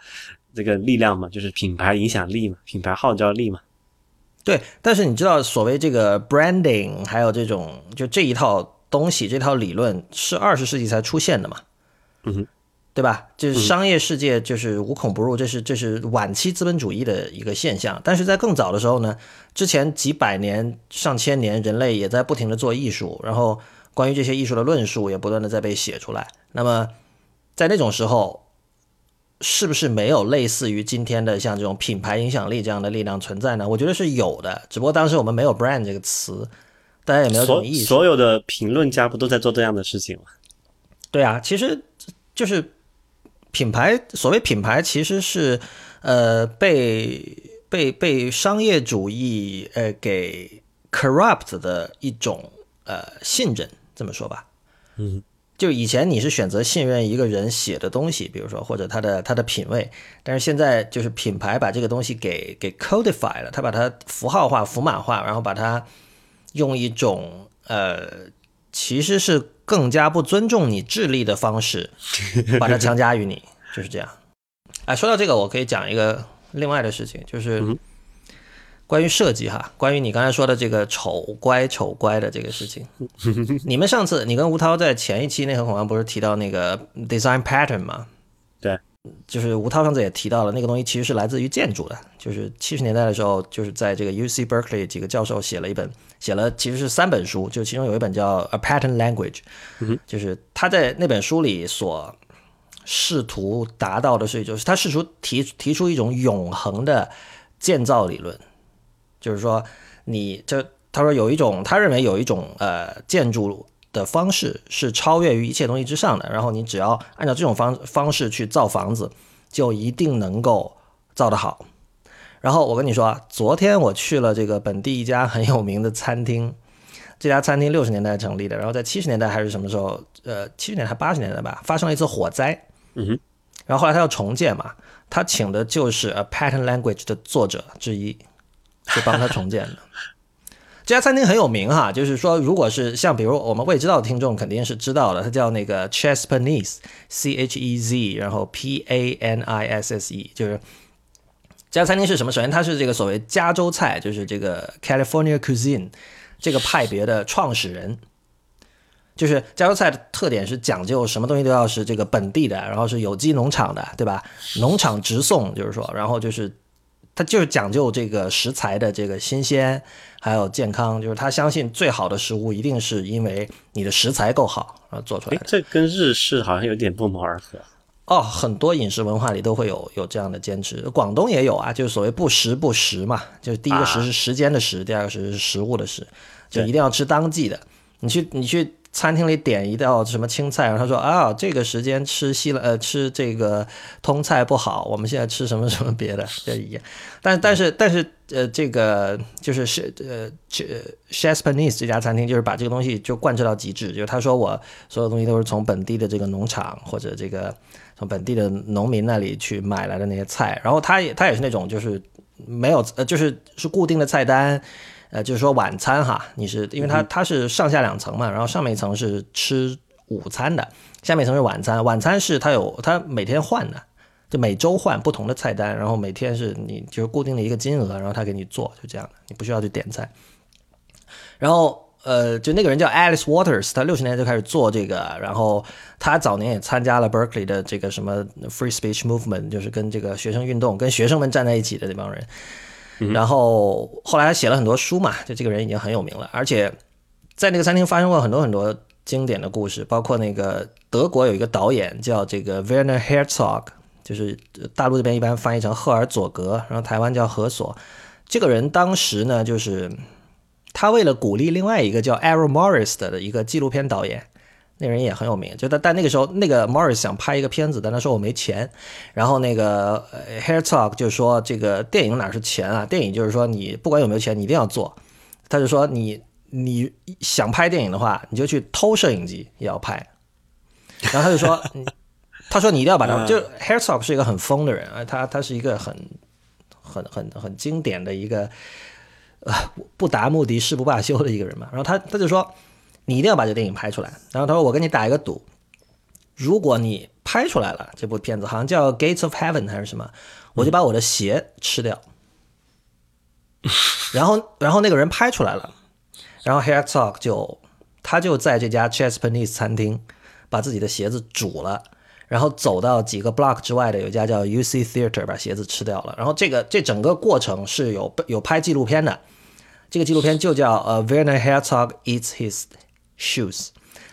这个力量嘛？就是品牌影响力嘛，品牌号召力嘛。对，但是你知道，所谓这个 branding，还有这种就这一套东西，这套理论是二十世纪才出现的嘛？嗯哼，对吧？就是商业世界就是无孔不入，这是这是晚期资本主义的一个现象。但是在更早的时候呢，之前几百年、上千年，人类也在不停的做艺术，然后。关于这些艺术的论述也不断的在被写出来。那么，在那种时候，是不是没有类似于今天的像这种品牌影响力这样的力量存在呢？我觉得是有的，只不过当时我们没有 brand 这个词，大家也没有什么意识。所有的评论家不都在做这样的事情吗？对啊，其实就是品牌，所谓品牌其实是呃被被被商业主义呃给 corrupt 的一种呃信任。这么说吧，嗯，就以前你是选择信任一个人写的东西，比如说或者他的他的品味，但是现在就是品牌把这个东西给给 codify 了，他把它符号化、符码化，然后把它用一种呃，其实是更加不尊重你智力的方式，把它强加于你，就是这样。哎，说到这个，我可以讲一个另外的事情，就是。关于设计哈，关于你刚才说的这个丑乖丑乖的这个事情，你们上次你跟吴涛在前一期内核恐慌不是提到那个 design pattern 吗？对，就是吴涛上次也提到了那个东西其实是来自于建筑的，就是七十年代的时候，就是在这个 U C Berkeley 几个教授写了一本，写了其实是三本书，就其中有一本叫 A Pattern Language，就是他在那本书里所试图达到的是，就是他试图提提出一种永恒的建造理论。就是说，你这他说有一种，他认为有一种呃建筑的方式是超越于一切东西之上的。然后你只要按照这种方方式去造房子，就一定能够造得好。然后我跟你说，昨天我去了这个本地一家很有名的餐厅，这家餐厅六十年代成立的，然后在七十年代还是什么时候，呃，七十年代八十年代吧，发生了一次火灾。嗯哼。然后后来他要重建嘛，他请的就是《A Pattern Language》的作者之一。是帮他重建的。这家餐厅很有名哈，就是说，如果是像比如我们未知道的听众肯定是知道的，它叫那个 Chesapeake，C H E Z，然后 P A N I S S E，就是这家餐厅是什么？首先，它是这个所谓加州菜，就是这个 California cuisine 这个派别的创始人。就是加州菜的特点是讲究什么东西都要是这个本地的，然后是有机农场的，对吧？农场直送，就是说，然后就是他就是讲究这个食材的这个新鲜还有健康，就是他相信最好的食物一定是因为你的食材够好然后做出来的。这跟日式好像有点不谋而合。哦，很多饮食文化里都会有有这样的坚持，广东也有啊，就是所谓不时不食嘛，就是第一个食是时间的食，第二个食是食物的食，就一定要吃当季的。你去你去。餐厅里点一道什么青菜，然后他说啊，这个时间吃西了呃吃这个通菜不好，我们现在吃什么什么别的这一样。但但是但是呃这个就是是呃这 c h e s p a n e s e 这家餐厅就是把这个东西就贯彻到极致，就是他说我所有东西都是从本地的这个农场或者这个从本地的农民那里去买来的那些菜，然后他也他也是那种就是没有呃就是是固定的菜单。呃，就是说晚餐哈，你是因为它它是上下两层嘛，然后上面一层是吃午餐的，下面一层是晚餐。晚餐是它有它每天换的，就每周换不同的菜单，然后每天是你就是固定的一个金额，然后他给你做，就这样的，你不需要去点菜。然后呃，就那个人叫 Alice Waters，他六十年就开始做这个，然后他早年也参加了 Berkeley 的这个什么 Free Speech Movement，就是跟这个学生运动、跟学生们站在一起的那帮人。然后后来他写了很多书嘛，就这个人已经很有名了，而且在那个餐厅发生过很多很多经典的故事，包括那个德国有一个导演叫这个 Werner Herzog，就是大陆这边一般翻译成赫尔佐格，然后台湾叫何所。这个人当时呢，就是他为了鼓励另外一个叫 Errol Morris 的一个纪录片导演。那人也很有名，就但但那个时候，那个 Morris 想拍一个片子，但他说我没钱。然后那个 Herzog 就说：“这个电影哪是钱啊？电影就是说你不管有没有钱，你一定要做。”他就说：“你你想拍电影的话，你就去偷摄影机也要拍。”然后他就说：“他说你一定要把它。”就 Herzog 是一个很疯的人啊，他他是一个很很很很经典的一个呃不达目的誓不罢休的一个人嘛。然后他他就说。你一定要把这电影拍出来。然后他说：“我跟你打一个赌，如果你拍出来了这部片子，好像叫《Gates of Heaven》还是什么，我就把我的鞋吃掉。”然后，然后那个人拍出来了，然后 Herzog 就他就在这家 Chesapeake 餐厅把自己的鞋子煮了，然后走到几个 block 之外的有一家叫 UC Theater 把鞋子吃掉了。然后这个这整个过程是有有拍纪录片的，这个纪录片就叫呃 Werner Herzog Eats His。Shoes，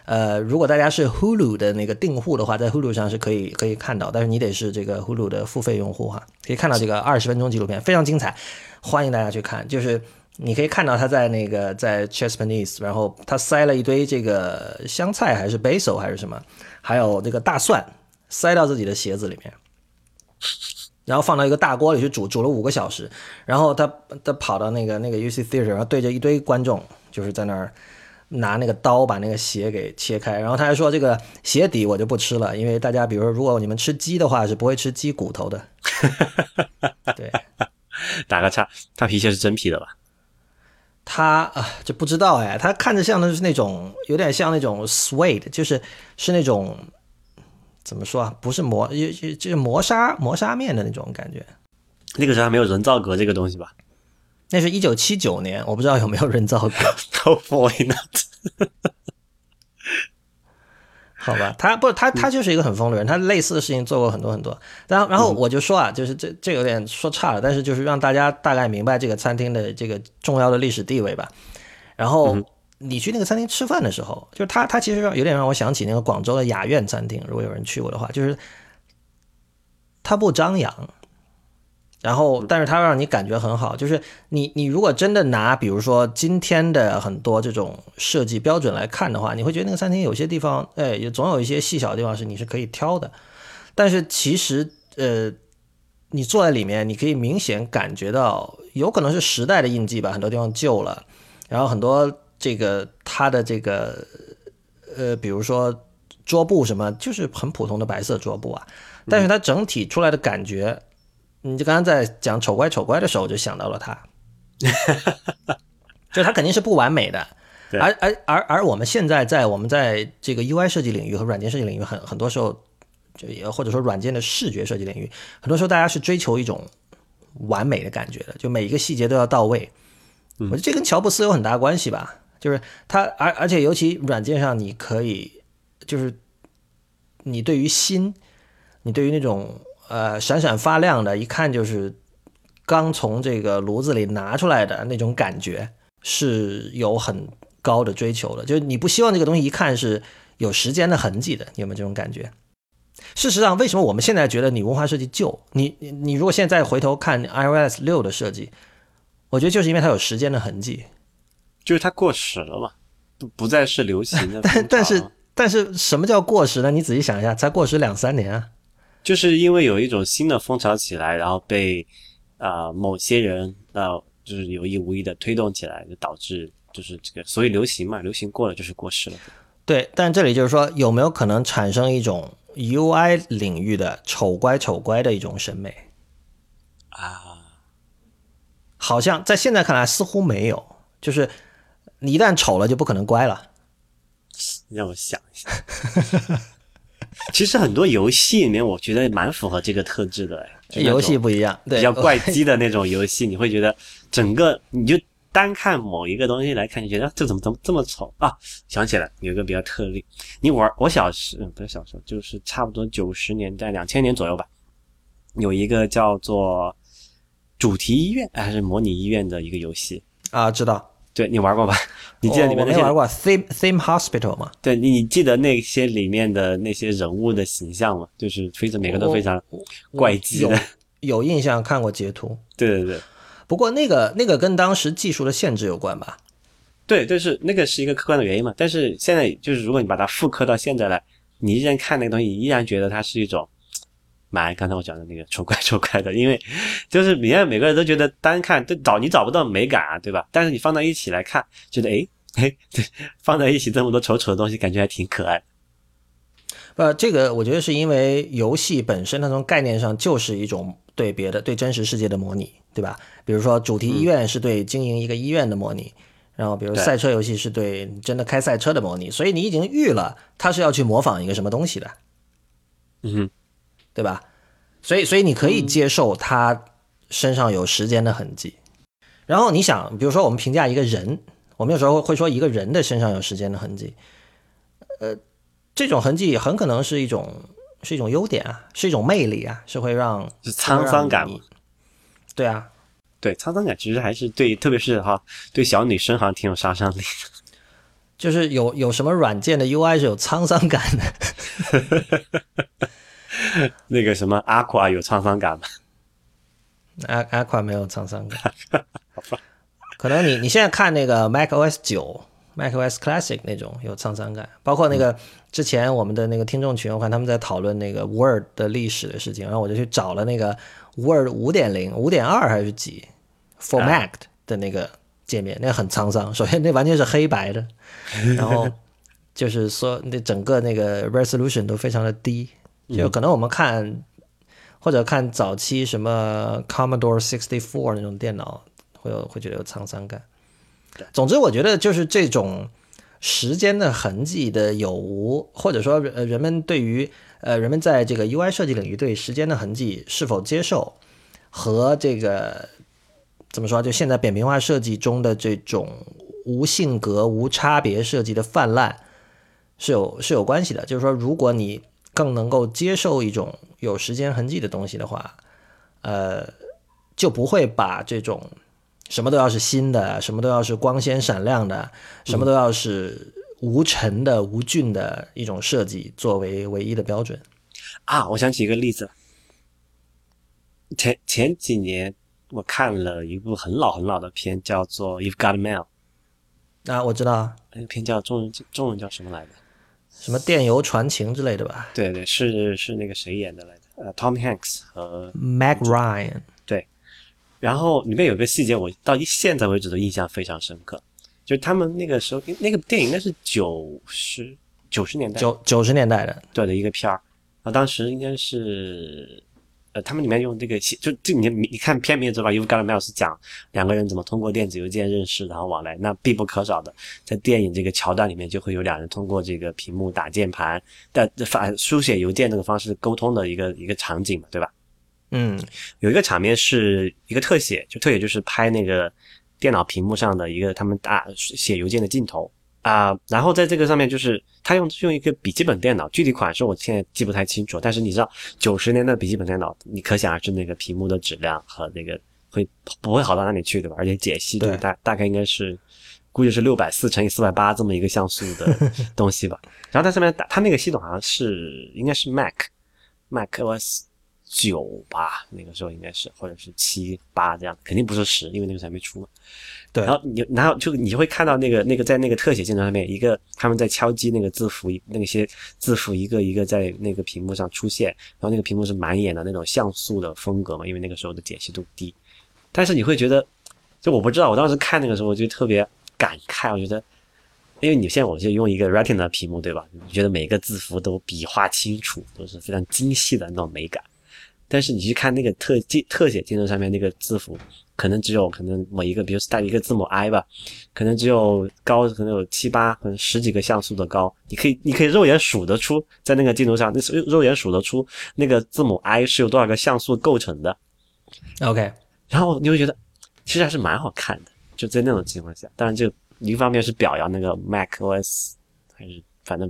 呃，如果大家是 Hulu 的那个订户的话，在 Hulu 上是可以可以看到，但是你得是这个 Hulu 的付费用户哈，可以看到这个二十分钟纪录片，非常精彩，欢迎大家去看。就是你可以看到他在那个在 Chesapeake，然后他塞了一堆这个香菜还是 basil 还是什么，还有这个大蒜塞到自己的鞋子里面，然后放到一个大锅里去煮，煮了五个小时，然后他他跑到那个那个 UC Theater，然后对着一堆观众，就是在那儿。拿那个刀把那个鞋给切开，然后他还说这个鞋底我就不吃了，因为大家比如说如果你们吃鸡的话是不会吃鸡骨头的。对，打个叉，他皮鞋是真皮的吧？他啊就不知道哎，他看着像的是那种有点像那种 suede，就是是那种怎么说啊？不是磨，就就是磨砂磨砂面的那种感觉。那个时候还没有人造革这个东西吧？那是一九七九年，我不知道有没有人造革。Why not？好吧，他不，他他就是一个很疯的人，他类似的事情做过很多很多。然后然后我就说啊，就是这这有点说差了，但是就是让大家大概明白这个餐厅的这个重要的历史地位吧。然后你去那个餐厅吃饭的时候，就是他他其实有点让我想起那个广州的雅苑餐厅，如果有人去过的话，就是他不张扬。然后，但是它让你感觉很好，就是你你如果真的拿，比如说今天的很多这种设计标准来看的话，你会觉得那个餐厅有些地方，哎，也总有一些细小的地方是你是可以挑的。但是其实，呃，你坐在里面，你可以明显感觉到，有可能是时代的印记吧，很多地方旧了，然后很多这个它的这个，呃，比如说桌布什么，就是很普通的白色桌布啊，但是它整体出来的感觉。你就刚刚在讲丑乖丑乖的时候，我就想到了他，就他肯定是不完美的，而而而而我们现在在我们在这个 UI 设计领域和软件设计领域，很很多时候，就也或者说软件的视觉设计领域，很多时候大家是追求一种完美的感觉的，就每一个细节都要到位。嗯我觉得这跟乔布斯有很大关系吧，就是他，而而且尤其软件上，你可以就是你对于心，你对于那种呃闪闪发亮的，一看就是刚从这个炉子里拿出来的那种感觉，是有很高的追求的。就是你不希望这个东西一看是有时间的痕迹的，你有没有这种感觉？事实上，为什么我们现在觉得你文化设计旧？你你你如果现在回头看 iOS 六的设计，我觉得就是因为它有时间的痕迹。就是它过时了嘛，不不再是流行的。但但是但是什么叫过时呢？你仔细想一下，才过时两三年啊。就是因为有一种新的风潮起来，然后被啊、呃某些人呃就是有意无意的推动起来，就导致就是这个所以流行嘛，流行过了就是过时了。对，但这里就是说，有没有可能产生一种 UI 领域的丑乖丑乖的一种审美？啊，好像在现在看来似乎没有，就是你一旦丑了就不可能乖了。让我想一下。其实很多游戏里面，我觉得蛮符合这个特质的，游戏不一样，对，比较怪机的那种游戏，你会觉得整个你就单看某一个东西来看，你觉得啊这怎么怎么这么丑啊？想起来有一个比较特例，你玩我小时嗯不是小时候，就是差不多九十年代两千年左右吧，有一个叫做主题医院哎还是模拟医院的一个游戏，啊，知道。对你玩过吧？你记得里面那些我我没玩过 Theme Theme Hospital 吗？对你你记得那些里面的那些人物的形象吗？就是非常每个都非常怪异的，有印象看过截图，对对对。不过那个那个跟当时技术的限制有关吧？对，就是那个是一个客观的原因嘛。但是现在就是，如果你把它复刻到现在来，你依然看那个东西，依然觉得它是一种蛮刚才我讲的那个丑怪 丑怪的，因为就是你看每个人都觉得单看都找你找不到美感啊，对吧？但是你放到一起来看，觉得诶诶，放在一起这么多丑丑的东西，感觉还挺可爱。呃，这个我觉得是因为游戏本身它从概念上就是一种对别的对真实世界的模拟，对吧？比如说主题医院是对经营一个医院的模拟，然后比如赛车游戏是对真的开赛车的模拟，所以你已经预了它是要去模仿一个什么东西的，嗯哼，对吧？所以所以你可以接受他身上有时间的痕迹。然后你想，比如说我们评价一个人，我们有时候会说一个人的身上有时间的痕迹，呃，这种痕迹很可能是一种是一种优点啊，是一种魅力啊，是会让是沧桑感。对啊，对，沧桑感其实还是对，特别是哈，对小女生好像挺有杀伤力的。就是有有什么软件的 UI 是有沧桑感的，那个什么 Aqua 有沧桑感吗？a Aqua 没有沧桑感，可能你你现在看那个 Mac OS 九、Mac OS Classic 那种有沧桑感，包括那个之前我们的那个听众群，我看他们在讨论那个 Word 的历史的事情，然后我就去找了那个 Word 五点零、五点二还是几 For 啊 Mac 的那个界面，那个很沧桑。首先那完全是黑白的，然后就是说那整个那个 resolution 都非常的低，就可能我们看。或者看早期什么 Commodore 64那种电脑，会有会觉得有沧桑感。总之，我觉得就是这种时间的痕迹的有无，或者说呃人们对于呃人们在这个 UI 设计领域对时间的痕迹是否接受，和这个怎么说，就现在扁平化设计中的这种无性格、无差别设计的泛滥是有是有关系的。就是说，如果你更能够接受一种有时间痕迹的东西的话，呃，就不会把这种什么都要是新的，什么都要是光鲜闪亮的，什么都要是无尘的、无菌的一种设计作为唯一的标准。啊，我想举一个例子，前前几年我看了一部很老很老的片，叫做《You've Got Mail》，啊，我知道那个片叫中文中文叫什么来着？什么电邮传情之类的吧。对对，是是那个谁演的来着？呃，Tom Hanks 和，Mac Ryan。对。然后里面有个细节，我到现在为止都印象非常深刻，就是他们那个时候那个电影应该是九十九十年代。九九十年代的，对的一个片儿，啊，当时应该是，呃，他们里面用这个写，就这你你看片名知道吧？You've got mail 是讲两个人怎么通过电子邮件认识，然后往来，那必不可少的，在电影这个桥段里面就会有两人通过这个屏幕打键盘的发书写邮件这个方式沟通的一个一个场景嘛，对吧？嗯有一个场面是一个特写，就特写就是拍那个电脑屏幕上的一个他们打写邮件的镜头啊、然后在这个上面就是他用用一个笔记本电脑，具体款式我现在记不太清楚，但是你知道九十年代笔记本电脑，你可想而知那个屏幕的质量和那个会不会好到哪里去，对吧？而且解析度大大概应该是估计是六百四乘以四百八这么一个像素的 东西吧。然后它上面打它那个系统好像是应该是 Mac Mac OS 九吧，那个时候应该是或者是七八这样，肯定不是十，因为那个时候还没出嘛。对然后你然后就你会看到那个那个在那个特写镜头上面，一个他们在敲击那个字符，那些字符一个一个在那个屏幕上出现，然后那个屏幕是满眼的那种像素的风格嘛，因为那个时候的解析度低。但是你会觉得，就我不知道，我当时看那个时候我就特别感慨，我觉得，因为你现在我就用一个 Retina 屏幕对吧？你觉得每个字符都笔画清楚，都是非常精细的那种美感。但是你去看那个特镜特写镜头上面那个字符，可能只有可能某一个，比如带一个字母 I 吧，可能只有高，可能有七八，可能十几个像素的高，你可以你可以肉眼数得出，在那个镜头上，那是肉眼数得出那个字母 I 是由多少个像素构成的。，OK，然后你会觉得其实还是蛮好看的，就在那种情况下。当然，就一方面是表扬那个 Mac OS，还是反正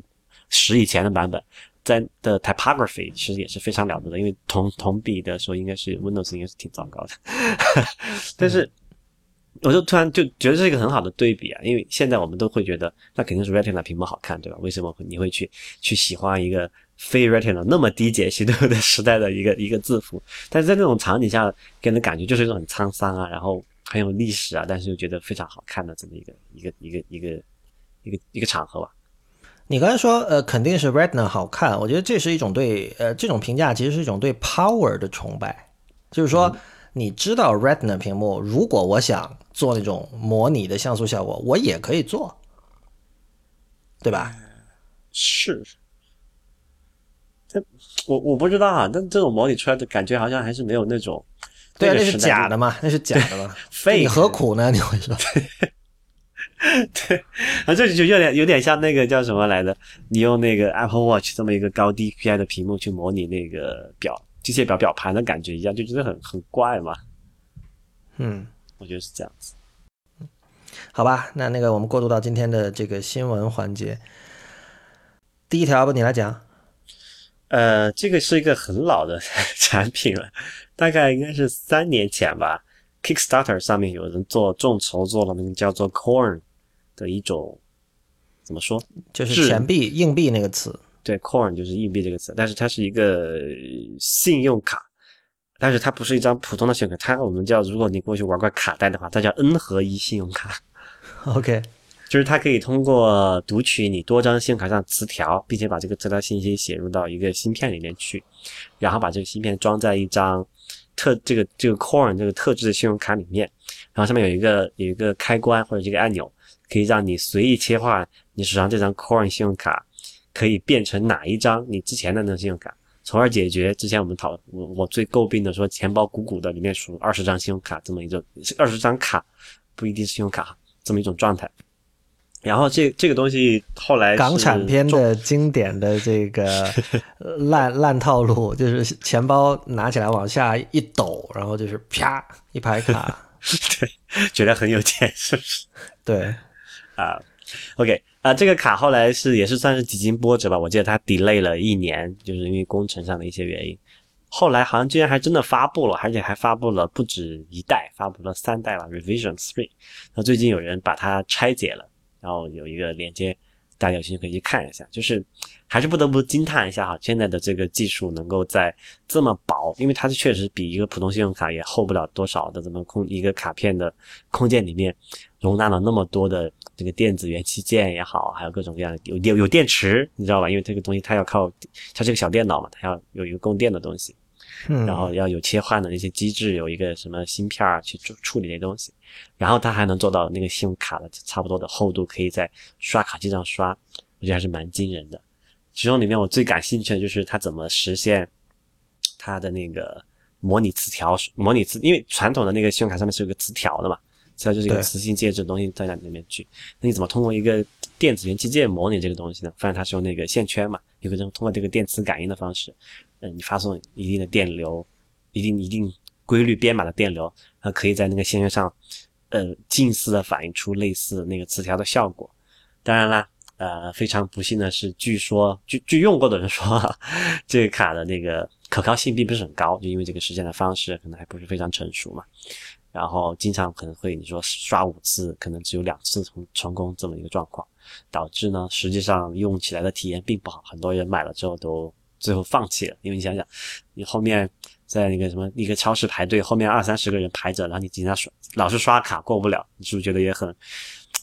十以前的版本，在的 typography 其实也是非常了得的，因为同同比的时候应该是 Windows 应该是挺糟糕的，但是。我就突然就觉得这是一个很好的对比啊，因为现在我们都会觉得那肯定是 Retina 屏幕好看，对吧？为什么你会去去喜欢一个非 Retina 那么低解析度的时代的一个一个字符？但是在那种场景下，给人的感觉就是一种很沧桑啊，然后很有历史啊，但是又觉得非常好看的这么一个一个一个一个一个一个场合吧。你刚才说呃肯定是 Retina 好看，我觉得这是一种对呃这种评价其实是一种对 power 的崇拜，就是说。你知道 Retina 屏幕，如果我想做那种模拟的像素效果，我也可以做，对吧？是，这我我不知道啊，但这种模拟出来的感觉好像还是没有那种。对啊，那是假的嘛，那是假的嘛。废你何苦呢？你会说？对，啊，这就有点有点像那个叫什么来着，你用那个 Apple Watch 这么一个高 DPI 的屏幕去模拟那个表机械表表盘的感觉一样，就觉得很很怪嘛。嗯，我觉得是这样子。好吧，那那个我们过渡到今天的这个新闻环节。第一条不，你来讲。呃，这个是一个很老的 产品了，大概应该是三年前吧。Kickstarter 上面有人做众筹做了那个叫做 Coin 的一种，怎么说？就是是钱币、硬币那个词。对，Coin 就是硬币这个词，但是它是一个信用卡，但是它不是一张普通的信用卡，它我们叫，如果你过去玩过卡带的话，它叫 N 合一信用卡。OK，就是它可以通过读取你多张信用卡上磁条，并且把这个资料信息写入到一个芯片里面去，然后把这个芯片装在一张特这个这个 Coin 这个特制的信用卡里面，然后上面有一个有一个开关或者这个按钮，可以让你随意切换你手上这张 Coin 信用卡可以变成哪一张你之前的那张信用卡，从而解决之前我们讨我我最诟病的说钱包鼓鼓的里面数二十张信用卡这么一种二十张卡不一定是信用卡这么一种状态。然后这这个东西后来港产片的经典的这个呃 烂烂套路，就是钱包拿起来往下一抖，然后就是啪一排卡。对，觉得很有钱，是不是？对，啊、o k 啊、这个卡后来是也是算是几经波折吧，我记得它 delay 了一年，就是因为工程上的一些原因。后来好像居然还真的发布了，而且还发布了不止一代，发布了三代了，Revision Three。那最近有人把它拆解了，然后有一个链接，大家有兴趣可以去看一下。就是还是不得不惊叹一下哈，现在的这个技术能够在这么薄，因为它是确实比一个普通信用卡也厚不了多少的这么空一个卡片的空间里面，容纳了那么多的这个电子元器件也好，还有各种各样的有有有电池，你知道吧？因为这个东西它要靠它是个小电脑嘛，它要有一个供电的东西。嗯，然后要有切换的那些机制，有一个什么芯片儿去处处理那些东西，然后它还能做到那个信用卡的差不多的厚度，可以在刷卡机上刷，我觉得还是蛮惊人的。其中里面我最感兴趣的就是它怎么实现它的那个模拟磁条，模拟磁，因为传统的那个信用卡上面是有个磁条的嘛，词条就是一个磁性介质的东西在那里面去，那你怎么通过一个电子元器件模拟这个东西呢？发现它是用那个线圈嘛，有个人通过这个电磁感应的方式，嗯，你发送一定的电流，一定一定规律编码的电流，它可以在那个线圈上，呃，近似的反映出类似那个磁条的效果。当然啦，呃，非常不幸的是，据说据据用过的人说，这个卡的那个可靠性并不是很高，就因为这个实现的方式可能还不是非常成熟嘛。然后经常可能会你说刷五次，可能只有两次成成功这么一个状况，导致呢实际上用起来的体验并不好，很多人买了之后都最后放弃了。因为你想想，你后面在那个什么一个超市排队，后面二三十个人排着，然后你经常刷老是刷卡过不了，你是不是觉得也很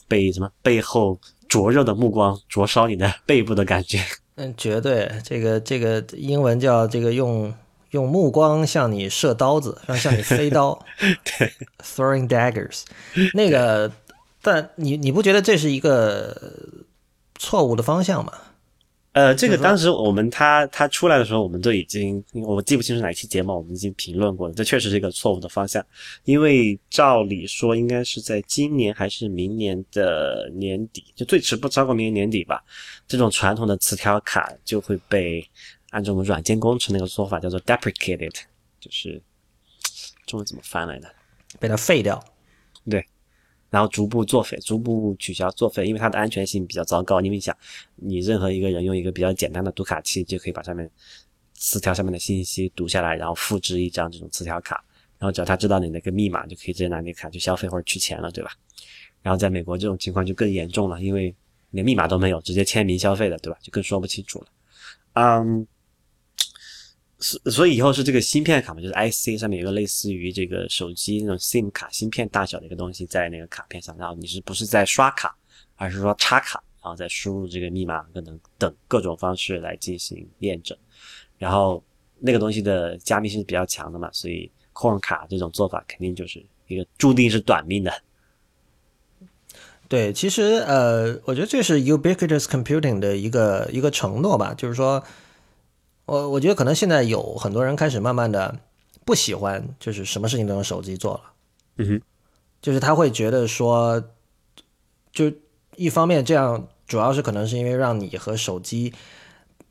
被什么背后灼热的目光灼烧你的 背部的感觉？嗯，绝对，这个这个英文叫这个用。用目光向你射刀子，让向你飞刀，对，throwing daggers，那个，但你你不觉得这是一个错误的方向吗？呃，这个当时我们他他出来的时候，我们都已经，我记不清楚哪期节目，我们已经评论过了。这确实是一个错误的方向，因为照理说应该是在今年还是明年的年底，就最迟不超过明年年底吧，这种传统的磁条卡就会被。按照我们软件工程那个说法，叫做 deprecated，就是中文怎么翻来的？被它废掉。对，然后逐步作废，逐步取消作废，因为它的安全性比较糟糕。因为你想，你任何一个人用一个比较简单的读卡器，就可以把上面磁条上面的信息读下来，然后复制一张这种磁条卡，然后只要他知道你那个密码，就可以直接拿那卡去消费或者取钱了，对吧？然后在美国这种情况就更严重了，因为连密码都没有，直接签名消费的，对吧？就更说不清楚了。嗯。所所以以后是这个芯片卡嘛，就是 IC 上面有个类似于这个手机那种 SIM 卡芯片大小的一个东西在那个卡片上，然后你是不是在刷卡，而是说插卡，然后再输入这个密码可能等各种方式来进行验证，然后那个东西的加密性是比较强的嘛，所以扣卡这种做法肯定就是一个注定是短命的。对，其实呃，我觉得这是 Ubiquitous Computing 的一个一个承诺吧，就是说。我我觉得可能现在有很多人开始慢慢的不喜欢，就是什么事情都用手机做了。嗯哼，就是他会觉得说，就一方面这样，主要是可能是因为让你和手机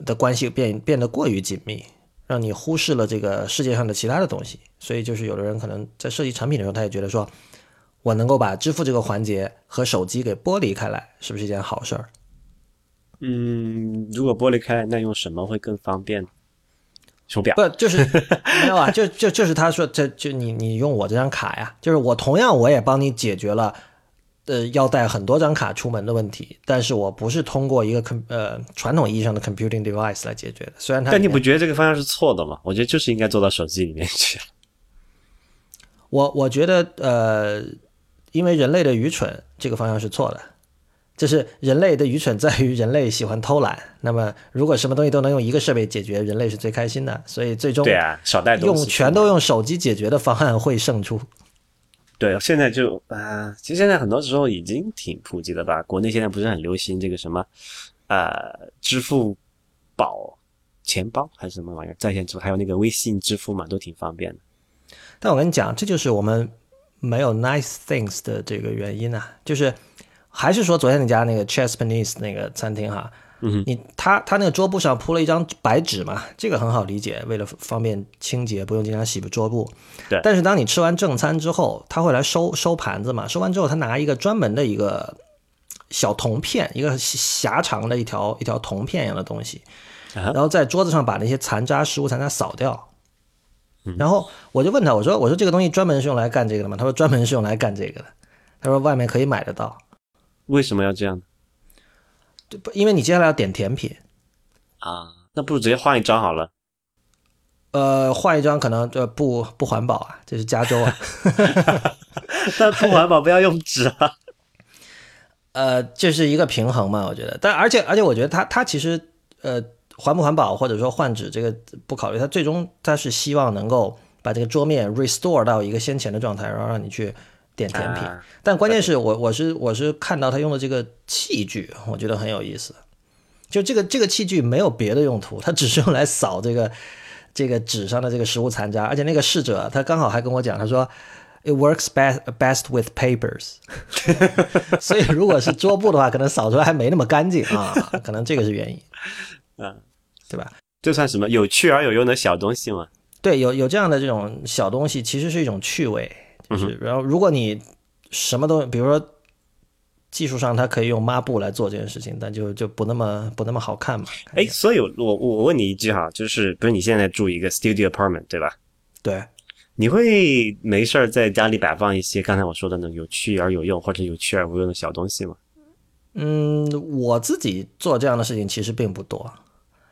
的关系变变得过于紧密，让你忽视了这个世界上的其他的东西。所以就是有的人可能在设计产品的时候，他也觉得说，我能够把支付这个环节和手机给剥离开来，是不是一件好事儿？嗯，如果剥离开，那用什么会更方便？手表不就是 没有啊？就就就是他说，这就你你用我这张卡呀，就是我同样我也帮你解决了，呃，要带很多张卡出门的问题，但是我不是通过一个 com 呃传统意义上的 computing device 来解决的。虽然它，但你不觉得这个方向是错的吗？我觉得就是应该做到手机里面去。我我觉得呃，因为人类的愚蠢，这个方向是错的。就是人类的愚蠢在于人类喜欢偷懒。那么，如果什么东西都能用一个设备解决，人类是最开心的。所以最终，对啊，少带用全都用手机解决的方案会胜出。对，现在就啊，其实现在很多时候已经挺普及了吧？国内现在不是很流行这个什么呃支付宝钱包还是什么玩意儿在线支付，还有那个微信支付嘛，都挺方便的。但我跟你讲，这就是我们没有 nice things 的这个原因啊，就是。还是说昨天那家那个 Chesapeake 那个餐厅哈，嗯，你他他那个桌布上铺了一张白纸嘛，这个很好理解，为了方便清洁，不用经常洗桌布。对。但是当你吃完正餐之后，他会来收收盘子嘛，收完之后他拿一个专门的一个小铜片，一个狭长的一条一条铜片一样的东西，然后在桌子上把那些残渣食物残渣扫掉。然后我就问他，我说我说这个东西专门是用来干这个的吗？他说专门是用来干这个的。他说外面可以买得到。为什么要这样？不，因为你接下来要点甜品啊，那不如直接换一张好了。呃，换一张可能就不不环保啊，这是加州啊。但不环保不要用纸啊。呃，这是一个平衡嘛，我觉得。但而且而且，我觉得他他其实呃环不环保或者说换纸这个不考虑，他最终他是希望能够把这个桌面 restore 到一个先前的状态，然后让你去。点甜品，但关键是我我是我是看到他用的这个器具，我觉得很有意思。就这个这个器具没有别的用途，它只是用来扫这个这个纸上的这个食物残渣。而且那个侍者他刚好还跟我讲，他说 It works best best with papers。所以如果是桌布的话，可能扫出来还没那么干净啊，可能这个是原因。嗯，对吧？这算什么有趣而有用的小东西吗？对，有有这样的这种小东西，其实是一种趣味。就是，然后如果你什么都，比如说技术上它可以用抹布来做这件事情，但就就不那么不那么好看嘛。哎，所以我我我问你一句哈，就是比如你现在住一个 studio apartment 对吧？对，你会没事儿在家里摆放一些刚才我说的那种有趣而有用或者有趣而无用的小东西吗嗯，我自己做这样的事情其实并不多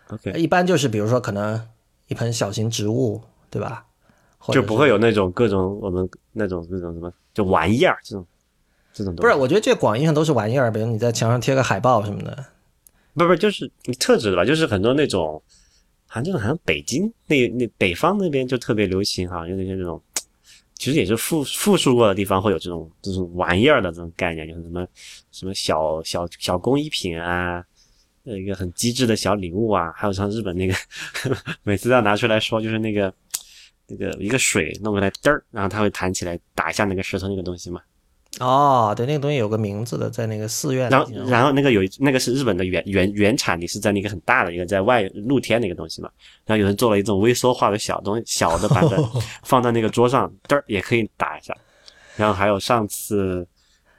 ，？OK，一般就是比如说可能一盆小型植物，对吧？就不会有那种各种我们那种那种什么就玩意儿这种这种东西。不是，我觉得这广义上都是玩意儿，比如你在墙上贴个海报什么的。不不就是你特指的吧？就是很多那种，好像这种好像北京那那北方那边就特别流行哈，就那些那种，其实也是复复述过的地方会有这种这种玩意儿的这种概念，就是什么什么小小小工艺品啊，呃一个很机智的小礼物啊，还有像日本那个 每次要拿出来说，就是那个那个一个水弄过来嘚儿，然后它会弹起来打一下那个石头那个东西嘛。哦，对，那个东西有个名字的，在那个寺院。然后，然后那个有那个是日本的原原原产地是在那个很大的一个在外露天的一个东西嘛，然后有人做了一种微缩化的小东西小的版本，放到那个桌上，嘚儿也可以打一下。然后还有上次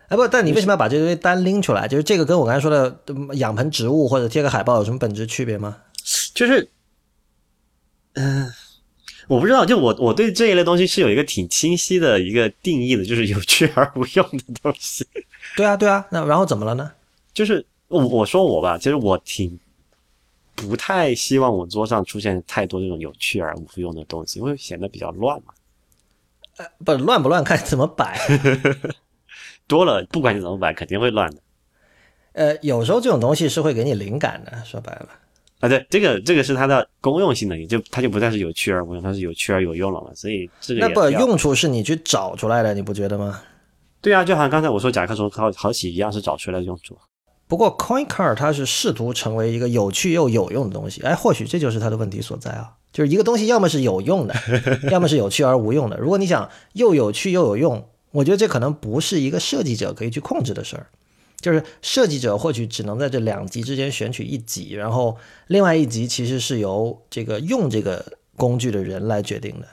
哎不，但你为什么要把这个东西单拎出来？就是这个跟我刚才说的嗯养盆植物或者贴个海报有什么本质区别吗？就是，嗯、我不知道，就我我对这一类东西是有一个挺清晰的一个定义的，就是有趣而无用的东西。对啊，对啊，那然后怎么了呢？就是我我说我吧，其实我挺不太希望我桌上出现太多这种有趣而无用的东西，因为显得比较乱嘛。呃不乱不乱看怎么摆。多了，不管你怎么摆，肯定会乱的。呃，有时候这种东西是会给你灵感的，说白了。啊，对，这个这个是它的公用性的，也就它就不再是有趣而无用，它是有趣而有用了嘛。所以这个那不用处是你去找出来的，你不觉得吗？对啊，就好像刚才我说甲壳虫好好洗一样，是找出来的用处。不过 CoinCard 它是试图成为一个有趣又有用的东西，哎，或许这就是它的问题所在啊，就是一个东西要么是有用的，要么是有趣而无用的。如果你想又有趣又有用，我觉得这可能不是一个设计者可以去控制的事儿。就是设计者或许只能在这两极之间选取一极，然后另外一极其实是由这个用这个工具的人来决定的。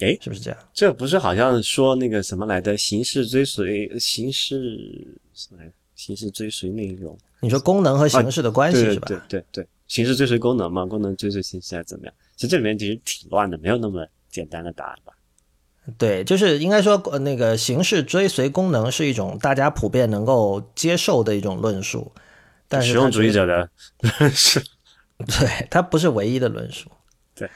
哎是不是这样？这不是好像说那个什么来的形式追随形式什么来着？形式追随内容你说功能和形式的关系啊是吧？对对对，形式追随功能嘛，功能追随形式还是怎么样？其实这里面其实挺乱的，没有那么简单的答案吧？对，就是应该说，呃那个形式追随功能是一种大家普遍能够接受的一种论述，但是实用主义者的论述，对，它不是唯一的论述。对，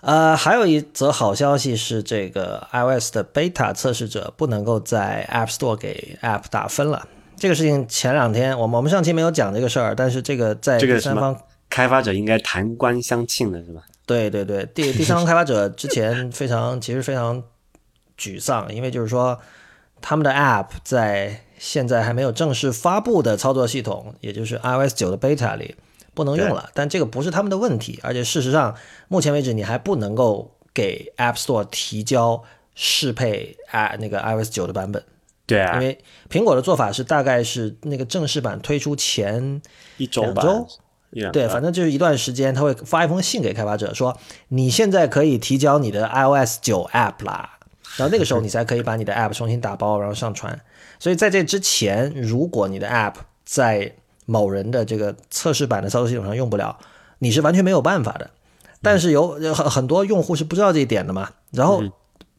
呃，还有一则好消息是，这个 iOS 的 beta 测试者不能够在 App Store 给 App 打分了。这个事情前两天我们我们上期没有讲这个事儿，但是这个在这个第三方开发者应该弹冠相庆的是吧？对对对，第第三方开发者之前非常其实非常沮丧，因为就是说他们的 App 在现在还没有正式发布的操作系统，也就是 iOS 九的 beta 里不能用了。但这个不是他们的问题，而且事实上目前为止你还不能够给 App Store 提交适配啊那个 iOS 九的版本，对啊因，为苹果的做法是大概是那个正式版推出前一周吧，对，反正就是一段时间，他会发一封信给开发者说，你现在可以提交你的 iOS 九 App 啦，然后那个时候你才可以把你的 App 重新打包，然后上传。所以在这之前，如果你的 App 在某人的这个测试版的操作系统上用不了，你是完全没有办法的。但是有有很很多用户是不知道这一点的嘛，然后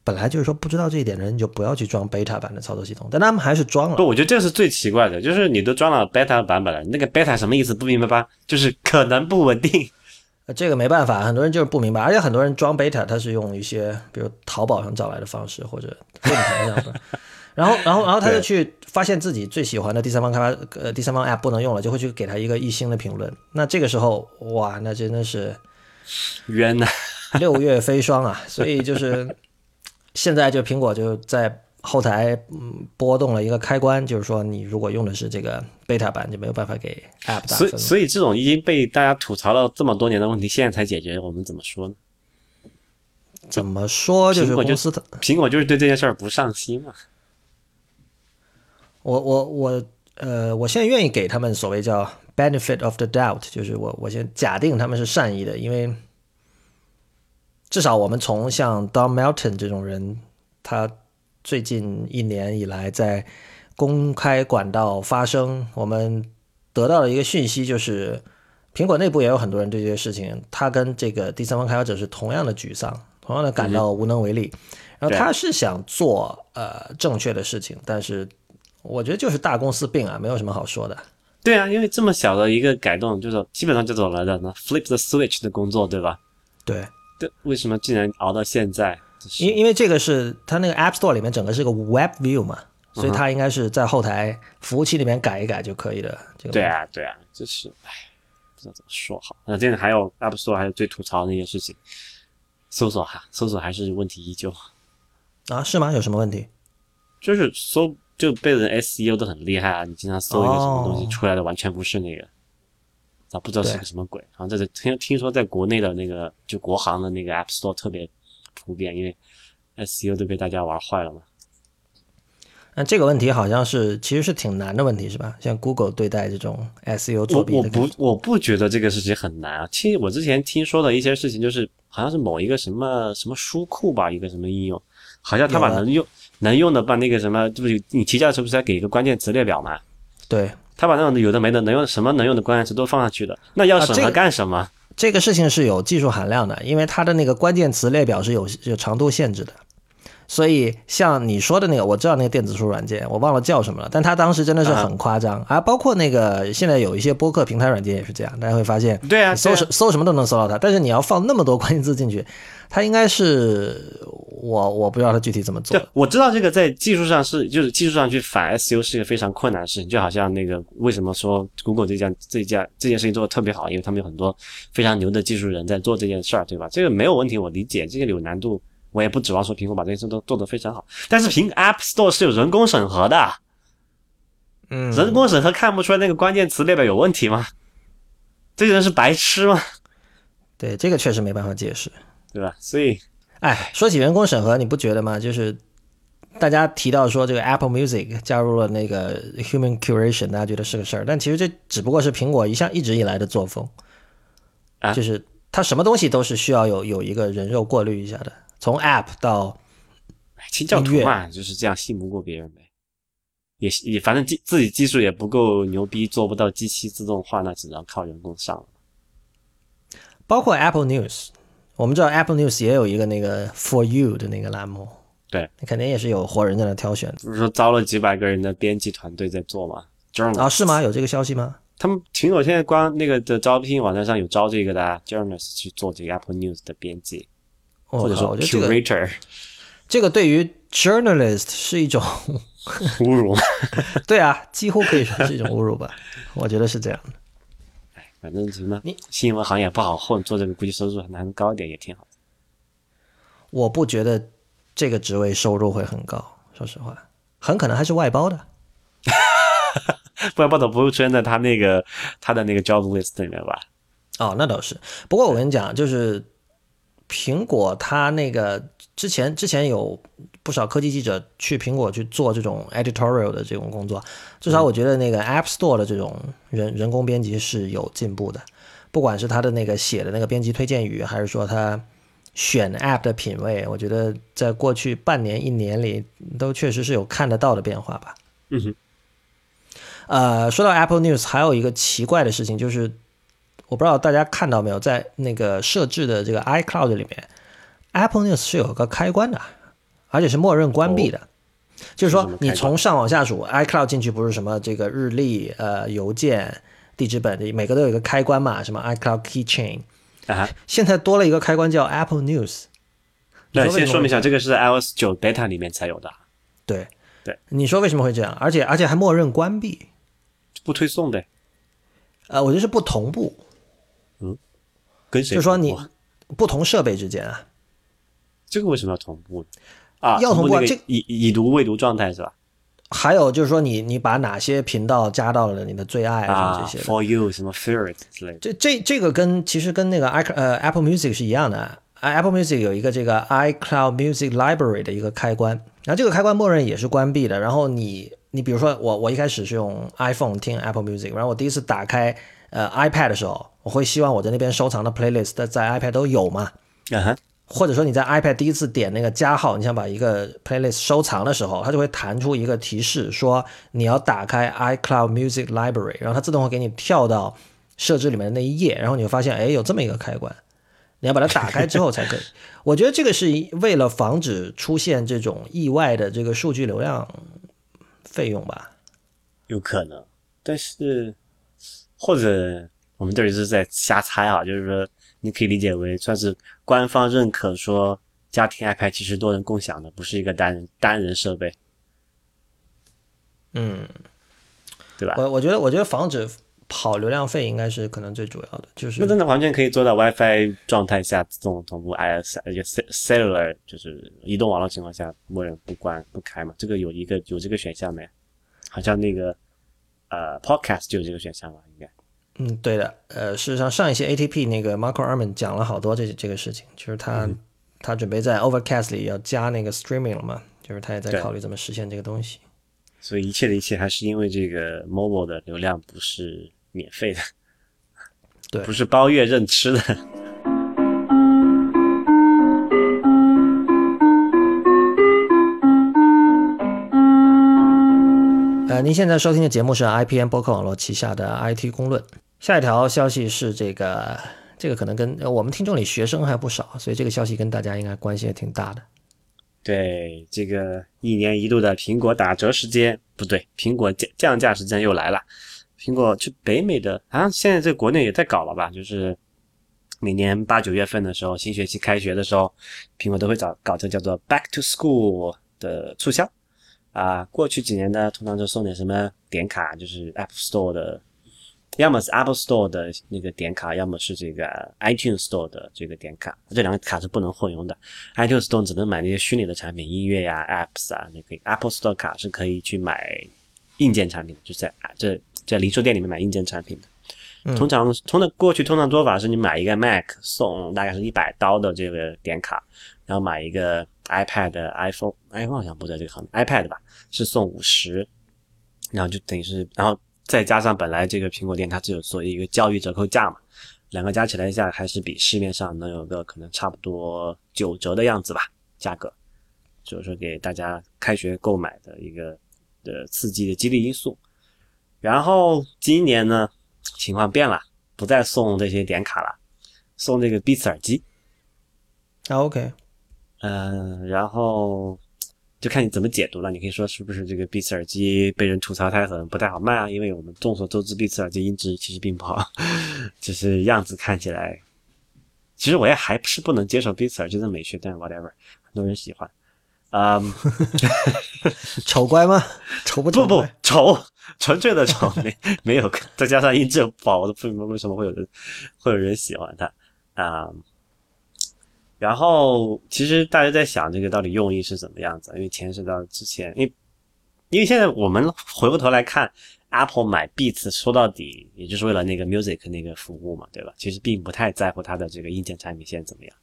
本来就是说不知道这一点的人，你就不要去装 beta 版的操作系统，但他们还是装了不，。我觉得这是最奇怪的，就是你都装了 beta 版本了，那个 beta 什么意思？不明白吧？就是可能不稳定。呃这个没办法，很多人就是不明白，而且很多人装 beta，他是用一些比如淘宝上找来的方式，或者论坛上的，然后，然后，然后他就去发现自己最喜欢的第三方开发呃第三方 app 不能用了，就会去给他一个一星的评论。那这个时候，哇，那真的是冤呐、六月飞霜啊！所以就是现在就苹果就在后台嗯拨动了一个开关，就是说你如果用的是这个 beta 版，就没有办法给 app 打所以，所以这种已经被大家吐槽了这么多年的问题，现在才解决，我们怎么说呢？怎么说？就是苹果就公司的苹果就是对这件事儿不上心嘛。我我我呃，我现在愿意给他们所谓叫 benefit of the doubt，就是我我先假定他们是善意的，因为至少我们从像 Don Melton 这种人，他最近一年以来在公开管道发声，我们得到的一个讯息就是，苹果内部也有很多人对这些事情，他跟这个第三方开发者是同样的沮丧，同样的感到无能为力。然后他是想做呃正确的事情，但是我觉得就是大公司病啊，没有什么好说的。对啊，因为这么小的一个改动，就是基本上就走了的呢，flip the switch 的工作，对吧？对。为什么竟然熬到现在？因因为这个是它那个 App Store 里面整个是个 Web View 嘛，所以它应该是在后台服务器里面改一改就可以的。对啊，对啊，就是唉，不知道怎么说好。那这个还有 App Store 还有最吐槽的那件事情，搜索哈，搜索还是问题依旧啊？是吗？有什么问题？就是搜就被人 SEO 都很厉害啊，你经常搜一个什么东西出来的完全不是那个。啊，不知道是个什么鬼。然后这是听听说，在国内的那个就国行的那个 App Store 特别普遍，因为 SEO 都被大家玩坏了嘛。那这个问题好像是其实是挺难的问题，是吧？像 Google 对待这种 SEO 作弊的，我不我不觉得这个事情很难啊。其实我之前听说的一些事情，就是好像是某一个什么什么书库吧，一个什么应用，好像他把能用能用的把那个什么，就是你提交的时候不是要给一个关键词列表嘛？对。他把那种有的没的能用什么能用的关键词都放上去的，那要审核干什么？这个事情是有技术含量的，因为它的那个关键词列表是有有长度限制的。所以像你说的那个，我知道那个电子书软件，我忘了叫什么了，但它当时真的是很夸张啊！包括那个现在有一些播客平台软件也是这样，大家会发现，对啊，搜什搜什么都能搜到它，但是你要放那么多关键字进去，它应该是我我不知道它具体怎么做。对，我知道这个在技术上是就是技术上去反 SEO 是一个非常困难的事情，就好像那个为什么说 Google 这家这家这件事情做的特别好，因为他们有很多非常牛的技术人在做这件事儿，对吧？这个没有问题，我理解，这个有难度。我也不指望说苹果把这些事都做得非常好，但是苹 App Store 是有人工审核的，嗯，人工审核看不出来那个关键词列表有问题吗？这些人是白痴吗？对，这个确实没办法解释，对吧？所以，哎，说起人工审核，你不觉得吗？就是大家提到说这个 Apple Music 加入了那个 Human Curation，大家觉得是个事儿，但其实这只不过是苹果一向一直以来的作风，啊，就是它什么东西都是需要有有一个人肉过滤一下的。从 App 到清教徒嘛，就是这样信不过别人呗。也也反正技自己技术也不够牛逼，做不到机器自动化，那只能靠人工上了。包括 Apple News，我们知道 Apple News 也有一个那个 For You 的那个栏目，对，肯定也是有活人在那挑选。不是说招了几百个人的编辑团队在做吗？啊，是吗？有这个消息吗？他们苹果现在光那个的招聘网站上有招这个的 journalist 去做这个 Apple News 的编辑。或者说 curator，这个对于 journalist 是一种 侮辱。对啊，几乎可以说是一种侮辱吧。我觉得是这样的。哎，反正什么，你新闻行业不好混，做这个估计收入还能高一点，也挺好。我不觉得这个职位收入会很高，说实话，很可能还是外包的。外包的不会出现在他那个他的那个 job list 里面吧？哦，那倒是。不过我跟你讲，就是。苹果它那个之前之前有不少科技记者去苹果去做这种 editorial 的这种工作，至少我觉得那个 App Store 的这种人人工编辑是有进步的，不管是他的那个写的那个编辑推荐语，还是说他选 App 的品味，我觉得在过去半年一年里都确实是有看得到的变化吧。嗯哼。呃，说到 Apple News，还有一个奇怪的事情就是。我不知道大家看到没有，在那个设置的这个 iCloud 里面，Apple News 是有个开关的，而且是默认关闭的。就是说，你从上往下数，iCloud 进去不是什么这个日历、呃邮件、地址本，每个都有一个开关嘛？什么 iCloud Keychain 啊？现在多了一个开关叫 Apple News。那先说明一下，这个是 iOS 九 beta 里面才有的。对对，你说为什么会这样？而且而且还默认关闭，不推送的。呃，我觉得是不同步。嗯，跟谁？就说你不同设备之间啊，这个为什么要同步啊？要同步，这已已读未读状态是吧？还有就是说，你你把哪些频道加到了你的最爱啊？这些 For you 什么 Favorite 之类的。这这这个跟其实跟那个 i 呃 Apple Music 是一样的。Apple Music 有一个这个 iCloud Music Library 的一个开关，然后这个开关默认也是关闭的。然后你你比如说我我一开始是用 iPhone 听 Apple Music，然后我第一次打开。呃，iPad 的时候，我会希望我在那边收藏的 playlist 在 iPad 都有嘛？啊哈。或者说你在 iPad 第一次点那个加号，你想把一个 playlist 收藏的时候，它就会弹出一个提示说你要打开 iCloud Music Library，然后它自动会给你跳到设置里面的那一页，然后你会发现，哎，有这么一个开关，你要把它打开之后才可以。我觉得这个是为了防止出现这种意外的这个数据流量费用吧？有可能，但是或者我们这里是在瞎猜啊，就是说。你可以理解为算是官方认可，说家庭 iPad 其实多人共享的，不是一个单人单人设备。嗯，对吧？我我觉得，我觉得防止跑流量费应该是可能最主要的，就是那真的完全可以做到 WiFi 状态下自动同步 IS，而且 cellular 就是移动网络情况下默认不关不开嘛？这个有一个有这个选项没？好像那个呃 Podcast 就有这个选项吧？应该。嗯，对的，呃，事实上上一期 ATP 那个 Marco Arman 讲了好多这这个事情，就是他他准备在 Overcast 里要加那个 Streaming 了嘛，就是他也在考虑怎么实现这个东西。所以一切的一切还是因为这个 Mobile 的流量不是免费的，对，不是包月任吃的。呃，您现在收听的节目是 IPN 播客网络旗下的 IT 公论。下一条消息是这个，这个可能跟我们听众里学生还不少，所以这个消息跟大家应该关系也挺大的。对，这个一年一度的苹果打折时间不对，苹果降降价时间又来了。苹果去北美的，好像现在在国内也在搞了吧？就是每年八九月份的时候，新学期开学的时候，苹果都会找搞这叫做 Back to School 的促销啊。过去几年呢，通常就送点什么点卡，就是 App Store 的。要么是 Apple Store 的那个点卡，要么是这个 iTunes Store 的这个点卡，这两个卡是不能混用的。iTunes Store 只能买那些虚拟的产品，音乐呀、Apps 啊，那个 Apple Store 卡是可以去买硬件产品，就在这在零售店里面买硬件产品的。通常通的过去通常做法是你买一个 Mac 送大概是一百刀的这个点卡，然后买一个 iPad、iPhone，iPhone 好像不在这个行业，iPad 吧是送五十，然后就等于是然后。再加上本来这个苹果店它只有做一个教育折扣价嘛，两个加起来一下还是比市面上能有个可能差不多九折的样子吧，价格，就是说给大家开学购买的一个的刺激的激励因素。然后今年呢情况变了，不再送这些点卡了，送这个 Beats 耳机。啊 OK，嗯，然后。就看你怎么解读了。你可以说是不是这个 Beats 耳机被人吐槽它可能不太好卖啊？因为我们众所周知，Beats 耳机音质其实并不好，只是样子看起来。其实我也还是不能接受 Beats 耳机的美学，但 whatever，很多人喜欢。啊 丑乖吗？丑不不不丑，纯粹的丑，没没有，再加上音质不好，我都不明白为什么会有人会有人喜欢它啊。然后，其实大家在想这个到底用意是怎么样子？因为牵涉到之前，因为因为现在我们回过头来看，Apple 买 Beats 说到底也就是为了那个 Music 那个服务嘛，对吧？其实并不太在乎它的这个硬件产品线怎么样。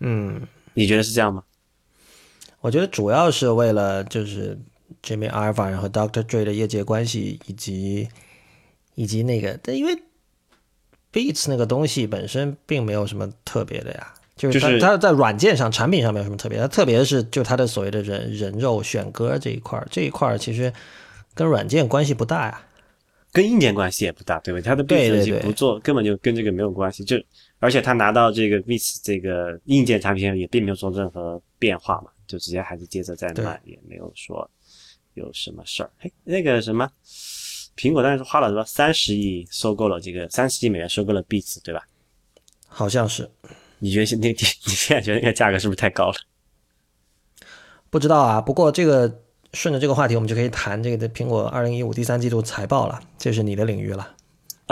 嗯，你觉得是这样吗？我觉得主要是为了就是 Jimmy Iovine 和 Dr. Dre 的业界关系，以及以及那个，但因为。Beats 那个东西本身并没有什么特别的呀，就是它它在软件上、产品上没有什么特别，它特别是就它的所谓的人人肉选歌这一块儿，这一块儿其实跟软件关系不大呀，跟硬件关系也不大，对不对？它的 Beats 不做，根本就跟这个没有关系。就而且他拿到这个 Beats 这个硬件产品也并没有做任何变化嘛，就直接还是接着在卖，也没有说有什么事儿。嘿，那个什么。苹果当时花了什么三十亿收购了这个三十亿美元收购了 Beats，对吧？好像是。你觉得现你你现在觉得那个价格是不是太高了？不知道啊。不过这个顺着这个话题，我们就可以谈这个的苹果二零一五第三季度财报了，这是你的领域了。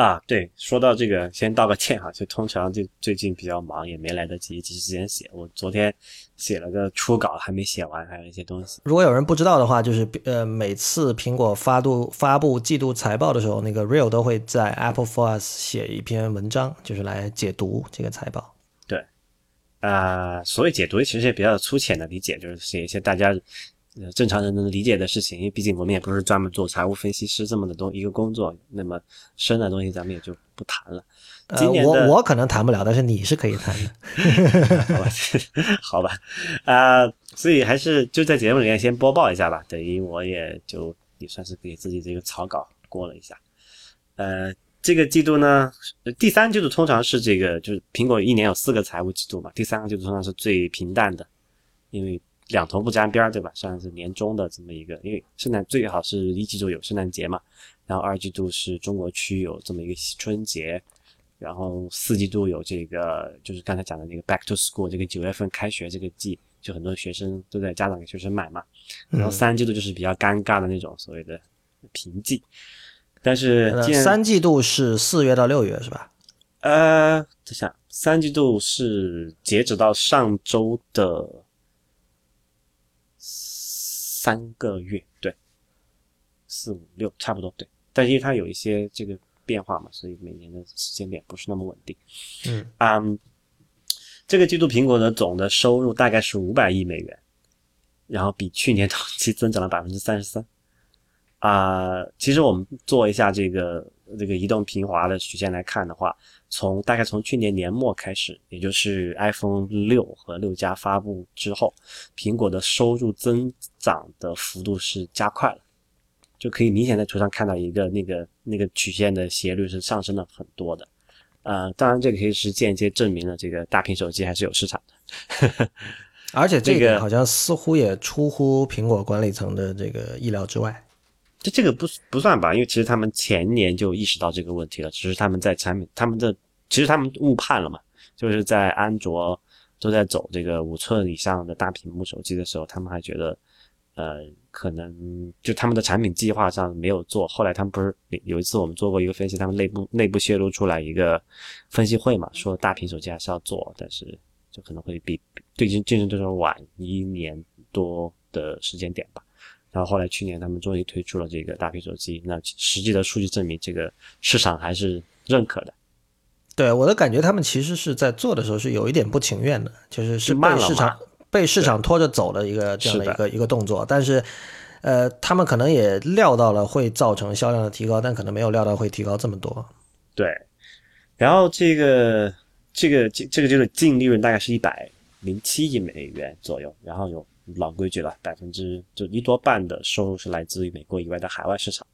啊，对，说到这个，先道个歉哈，就通常就最近比较忙，也没来得及及时间写。我昨天写了个初稿，还没写完，还有一些东西。如果有人不知道的话，就是呃，每次苹果发布发布季度财报的时候，那个 Real 都会在 Apple for Us 写一篇文章，就是来解读这个财报。对，啊，所以解读其实也比较粗浅的理解，就是写一些大家呃正常人能理解的事情，因为毕竟我们也不是专门做财务分析师这么的东一个工作，那么深的东西咱们也就不谈了。今年我我可能谈不了，但是你是可以谈的。好吧，好吧，啊，所以还是就在节目里面先播报一下吧，等于我也就也算是给自己这个草稿过了一下。呃，这个季度呢，第三季度通常是这个，就是苹果一年有四个财务季度嘛，第三个季度通常是最平淡的，因为两头不沾边儿，对吧？算是年终的这么一个，因为圣诞最好是一季度有圣诞节嘛，然后二季度是中国区有这么一个春节。然后四季度有这个，就是刚才讲的那个 back to school，这个九月份开学这个季，就很多学生都在家长给学生买嘛。然后三季度就是比较尴尬的那种所谓的平季。但是三季度是四月到六月是吧？呃，等下，三季度是截止到上周的三个月，对，四五六差不多对。但因为它有一些这个。变化嘛，所以每年的时间点不是那么稳定。嗯，嗯，这个季度苹果的总的收入大概是五百亿美元，然后比去年同期增长了百分之三十三。啊，其实我们做一下这个这个移动平滑的曲线来看的话，从大概从去年年末开始，也就是 iPhone 六和六加发布之后，苹果的收入增长的幅度是加快了。就可以明显在图上看到一个那个那个曲线的斜率是上升了很多的，呃，当然这个可以是间接证明了这个大屏手机还是有市场的，而且这个好像似乎也出乎苹果管理层的这个意料之外。这这个不不算吧？因为其实他们前年就意识到这个问题了，只是他们在产品他们的其实他们误判了嘛，就是在安卓都在走这个五寸以上的大屏幕手机的时候，他们还觉得。呃，可能就他们的产品计划上没有做。后来他们不是有一次我们做过一个分析，他们内部内部泄露出来一个分析会嘛，说大屏手机还是要做，但是就可能会比对竞竞争对手晚一年多的时间点吧。然后后来去年他们终于推出了这个大屏手机，那实际的数据证明这个市场还是认可的。对我的感觉，他们其实是在做的时候是有一点不情愿的，就是是被市场。被市场拖着走的一个这样的一个一个动作，但是，呃，他们可能也料到了会造成销量的提高，但可能没有料到会提高这么多。对，然后这个这个这这个就是净利润大概是一百零七亿美元左右，然后有老规矩了，百分之就一多半的收入是来自于美国以外的海外市场。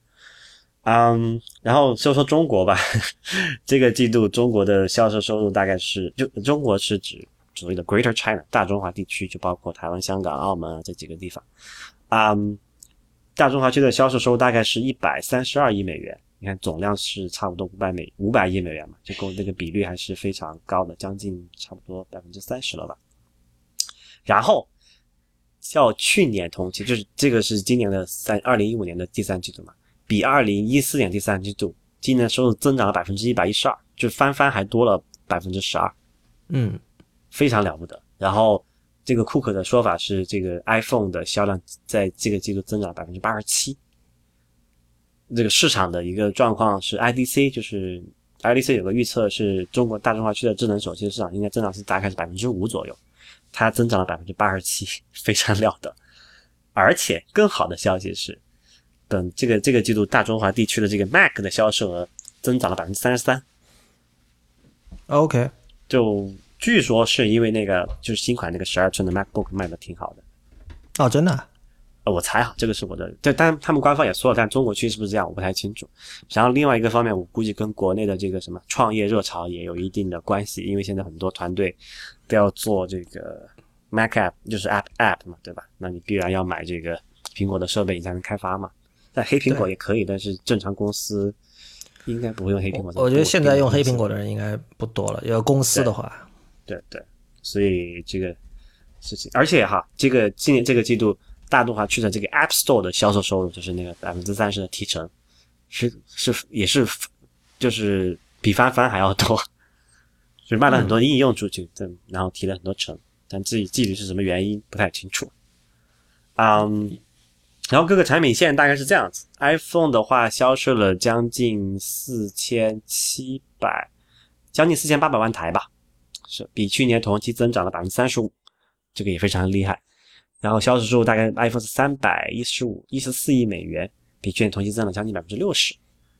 嗯，然后说说中国吧，这个季度中国的销售收入大概是就中国是指。所谓的 Greater China 大中华地区就包括台湾、香港、澳门啊这几个地方，嗯，大中华区的销售收入大概是一百三十二亿美元，你看总量是差不多五百美五百亿美元嘛，这够那个比率还是非常高的，将近差不多百分之三十了吧。然后，较去年同期，就是这个是今年的三二零一五年的第三季度嘛，比二零一四年第三季度，今年收入增长了百分之一百一十二，就翻番还多了百分之十二，嗯。非常了不得。然后，这个库克的说法是，这个 iPhone 的销量在这个季度增长百分之八十七。这个市场的一个状况是，IDC 就是 IDC 有个预测，是中国大中华区的智能手机市场应该增长是大概是百分之五左右，它增长了百分之八十七，非常了得。而且更好的消息是，等这个这个季度大中华地区的这个 Mac 的销售额增长了百分之三十三。OK，就。据说是因为那个就是新款那个十二寸的 MacBook 卖的挺好的哦，真的？呃，我猜哈，这个是我的，对，但他们官方也说了，但中国区是不是这样，我不太清楚。然后另外一个方面，我估计跟国内的这个什么创业热潮也有一定的关系，因为现在很多团队都要做这个 Mac App，就是 App App 嘛，对吧？那你必然要买这个苹果的设备，你才能开发嘛。但黑苹果也可以，但是正常公司应该不会用黑苹果。我觉得现在用黑苹果的人应该不多了，要公司的话。对对，所以这个事情，而且哈，这个今年这个季度大中华区的这个 App Store 的销售收入，就是那个百分之三十的提成，是是也是，就是比翻番还要多，就卖了很多应用出去，对，然后提了很多成，但至于具体是什么原因不太清楚。嗯，然后各个产品线大概是这样子，iPhone 的话销售了将近四千七百，将近四千八百万台吧。是比去年同期增长了百分之三十五，这个也非常厉害。然后销售收入大概 iPhone 是三百一十五一十四亿美元，比去年同期增长将近百分之六十。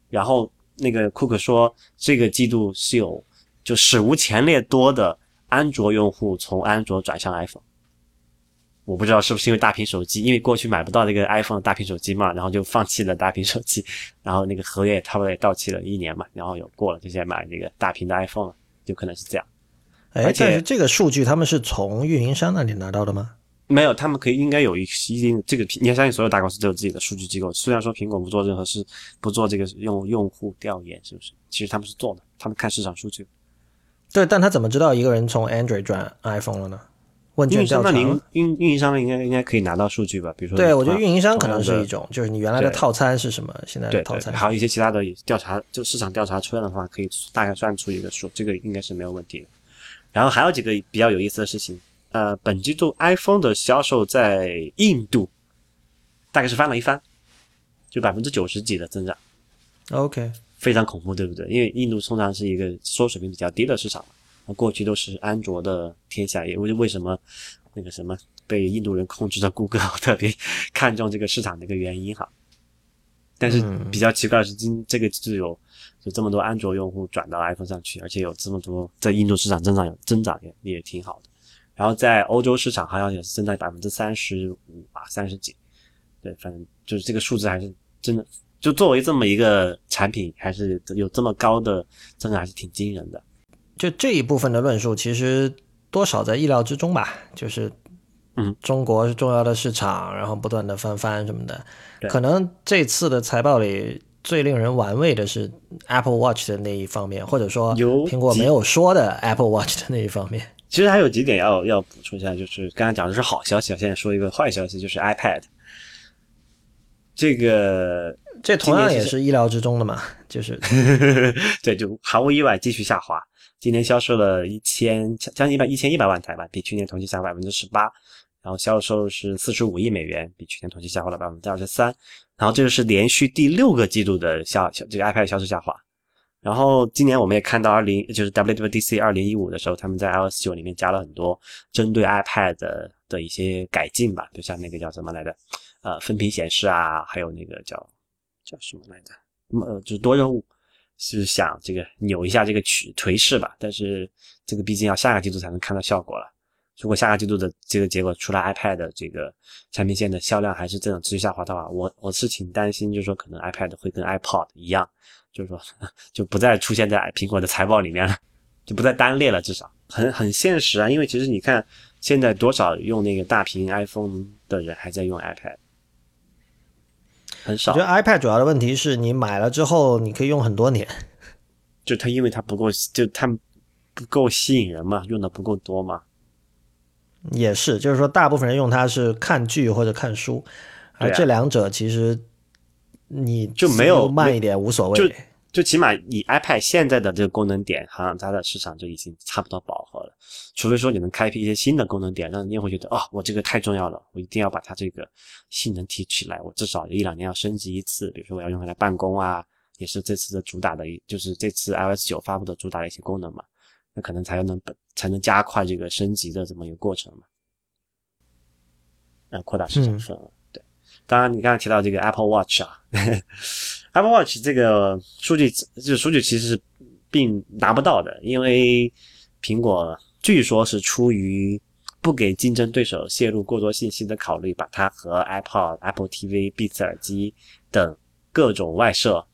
然后那个库克说，这个季度是有就史无前例多的安卓用户从安卓转向 iPhone。我不知道是不是因为大屏手机，因为过去买不到那个 iPhone 大屏手机嘛，然后就放弃了大屏手机，然后那个合约差不多也到期了一年嘛，然后有过了，就现在买这个大屏的 iPhone 了，就可能是这样。哎，但是这个数据他们是从运营商那里拿到的吗？没有，他们可以应该有一一定这个，你要相信所有大公司都有自己的数据机构。虽然说苹果不做任何事，不做这个用用户调研，是不是？其实他们是做的，他们看市场数据。对，但他怎么知道一个人从 Android 转 iPhone 了呢？问卷调查，那您运运营商应该应该可以拿到数据吧？比如说，对我觉得运营商可能是一种，就是你原来的套餐是什么，现在的套餐，还有一些其他的调查，就市场调查出来的话，可以大概算出一个数，这个应该是没有问题的。然后还有几个比较有意思的事情，呃，本季度 iPhone 的销售在印度大概是翻了一番，就百分之九十几的增长。OK，非常恐怖，对不对？因为印度通常是一个收入水平比较低的市场那。过去都是安卓的天下，也为为什么那个什么被印度人控制的谷歌特别 看重这个市场的一个原因哈。但是比较奇怪的是，今这个就有有这么多安卓用户转到 iPhone 上去，而且有这么多在印度市场增长有增长也也挺好的。然后在欧洲市场好像也是增长百分之三十五吧，三十几。对，反正就是这个数字还是真的，就作为这么一个产品，还是有这么高的增长，还是挺惊人的。就这一部分的论述，其实多少在意料之中吧。就是，嗯，中国是重要的市场，然后不断的翻番什么的。可能这次的财报里最令人玩味的是 Apple Watch 的那一方面，或者说苹果没有说的 Apple Watch 的那一方面。其实还有几点要要补充一下，就是刚才讲的是好消息，现在说一个坏消息，就是 iPad。这个这同样也是意料之中的嘛，就是 对，就毫无意外继续下滑。今年销售了一千将近一百一千一百万台吧，比去年同期下滑百分之十八。然后销售是四十五亿美元，比去年同期下滑了百分之二十三。然后这个是连续第六个季度的销销这个 iPad 销售下滑。然后今年我们也看到二零就是 WWDC 二零一五的时候，他们在 iOS 九里面加了很多针对 iPad 的一些改进吧，就像那个叫什么来着？呃，分屏显示啊，还有那个叫叫什么来着？呃，就是多任务，是想这个扭一下这个曲颓势吧。但是这个毕竟要下个季度才能看到效果了。如果下个季度的这个结果除了 iPad 这个产品线的销量还是这种持续下滑的话，我我是挺担心，就是说可能 iPad 会跟 iPod 一样，就是说就不再出现在苹果的财报里面了，就不再单列了。至少很很现实啊，因为其实你看现在多少用那个大屏 iPhone 的人还在用 iPad。很少。我觉得 iPad 主要的问题是你买了之后，你可以用很多年。就它因为它不够，就它不够吸引人嘛，用的不够多嘛。也是，就是说大部分人用它是看剧或者看书，而这两者其实你就没有慢一点无所谓。就就起码以 iPad 现在的这个功能点，好像它的市场就已经差不多饱和了。除非说你能开辟一些新的功能点，让用户觉得哦，我这个太重要了，我一定要把它这个性能提起来，我至少一两年要升级一次。比如说我要用它来办公啊，也是这次的主打的，就是这次 iOS 九发布的主打的一些功能嘛，那可能才能才能加快这个升级的这么一个过程嘛，来，扩大市场份额。对，当然你刚才提到这个 Apple Watch 啊。Apple Watch 这个数据，这个数据其实是并拿不到的，因为苹果据说是出于不给竞争对手泄露过多信息的考虑，把它和 iPod、Apple TV、Beats 耳机等各种外设。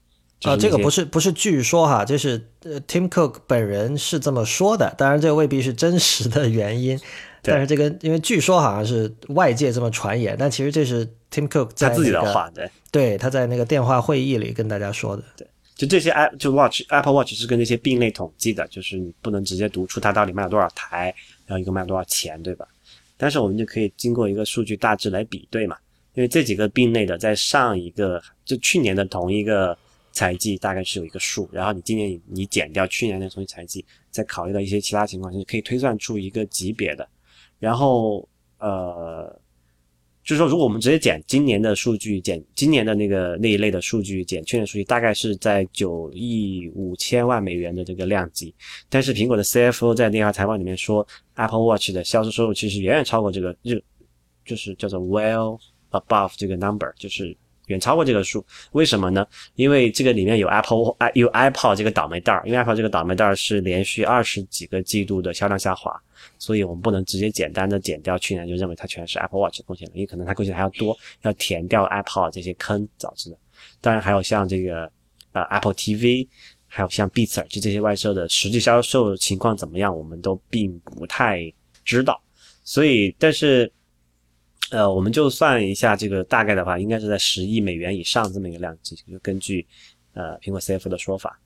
啊，这个不是不是据说哈，就是呃 Tim Cook 本人是这么说的，当然这个未必是真实的原因。但是这个，因为据说好像是外界这么传言，但其实这是 Tim Cook 在自己的话，对，对，他在那个电话会议里跟大家说的。对，就这些 App 就 Watch Apple Watch 是跟那些并类统计的，就是你不能直接读出它到底卖了多少台，然后一个卖多少钱，对吧？但是我们就可以经过一个数据大致来比对嘛，因为这几个并类的在上一个就去年的同一个财季大概是有一个数，然后你今年你减掉去年的同一财季，再考虑到一些其他情况，你可以推算出一个级别的。然后，呃，就是说，如果我们直接减今年的数据，减今年的那个那一类的数据，减去年数据，大概是在九亿五千万美元的这个量级。但是苹果的 CFO 在那条财报里面说，Apple Watch 的销售收入其实远远超过这个，就就是叫做 well above 这个 number，就是远超过这个数。为什么呢？因为这个里面有 Apple 有 Apple 这个倒霉蛋儿，因为 Apple 这个倒霉蛋儿是连续二十几个季度的销量下滑，所以我们不能直接简单的减掉去年就认为它全是 Apple Watch 贡献的，因为可能它贡献还要多，要填掉 Apple 这些坑导致的。当然还有像这个呃 Apple TV。还有像 Beats 耳机这些外设的实际销售情况怎么样，我们都并不太知道。所以，但是，呃，我们就算一下这个大概的话，应该是在十亿美元以上这么一个量级。就根据呃苹果 CFO 的说法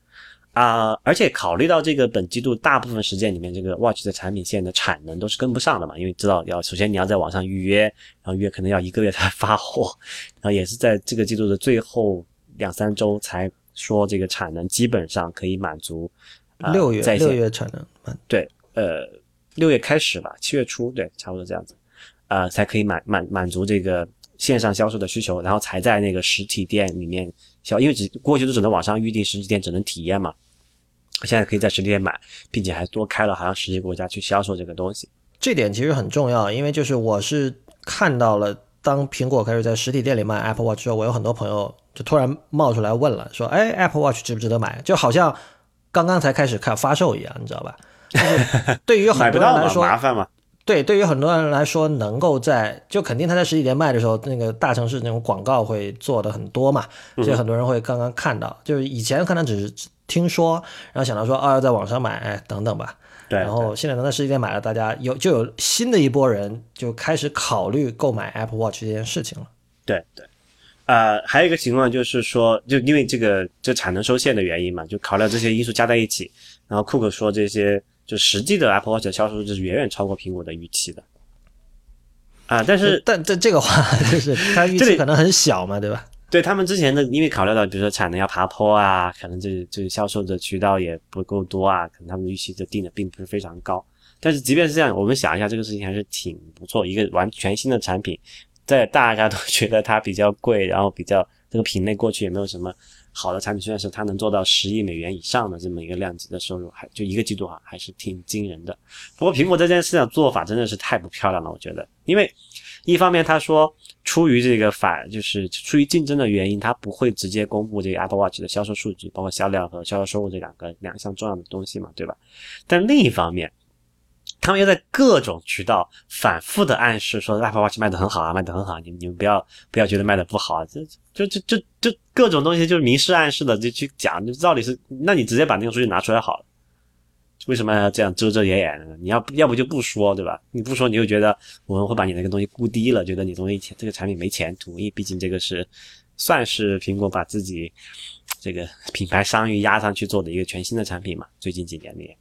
啊，而且考虑到这个本季度大部分时间里面，这个 Watch 的产品线的产能都是跟不上的嘛，因为知道要首先你要在网上预约，然后约可能要一个月才发货，然后也是在这个季度的最后两三周才。说这个产能基本上可以满足六月在六月产能，对，呃，六月开始吧，七月初，对，差不多这样子，呃，才可以满满满足这个线上销售的需求，然后才在那个实体店里面销，因为只过去都只能网上预定，实体店只能体验嘛，现在可以在实体店买，并且还多开了好像十几个国家去销售这个东西，这点其实很重要，因为就是我是看到了，当苹果开始在实体店里卖 Apple Watch 之后，我有很多朋友。就突然冒出来问了，说：“哎，Apple Watch 值不值得买？”就好像刚刚才开始看发售一样，你知道吧？就是对于很多人来说，麻烦嘛。对，对于很多人来说，能够在就肯定他在实体店卖的时候，那个大城市那种广告会做的很多嘛，所以很多人会刚刚看到。就是以前可能只是听说，然后想到说啊，要在网上买，哎，等等吧。对。然后现在能在实体店买了，大家有就有新的一波人就开始考虑购买 Apple Watch 这件事情了。对对。呃，还有一个情况就是说，就因为这个这产能受限的原因嘛，就考虑这些因素加在一起，然后库克说这些就实际的 Apple Watch 的销售是远远超过苹果的预期的。啊，但是但但这个话 就是它预期可能很小嘛，对吧？对他们之前的，因为考虑到比如说产能要爬坡啊，可能这这销售的渠道也不够多啊，可能他们的预期就定的并不是非常高。但是即便是这样，我们想一下，这个事情还是挺不错，一个完全新的产品。在大家都觉得它比较贵，然后比较这个品类过去也没有什么好的产品，虽然是它能做到十亿美元以上的这么一个量级的收入，还就一个季度哈，还是挺惊人的。不过苹果这件事情做法真的是太不漂亮了，我觉得，因为一方面他说出于这个反就是出于竞争的原因，他不会直接公布这个 Apple Watch 的销售数据，包括销量和销售收入这两个两项重要的东西嘛，对吧？但另一方面。他们又在各种渠道反复的暗示说 Apple Watch 卖的很好啊，卖的很好，你你们不要不要觉得卖的不好，这就就就就各种东西就是明示暗示的就去讲，就到底是那你直接把那个数据拿出来好了，为什么要这样遮遮掩掩呢？你要要不就不说对吧？你不说你就觉得我们会把你那个东西估低了，觉得你东西这个产品没前途，因为毕竟这个是算是苹果把自己这个品牌商誉压上去做的一个全新的产品嘛，最近几年里，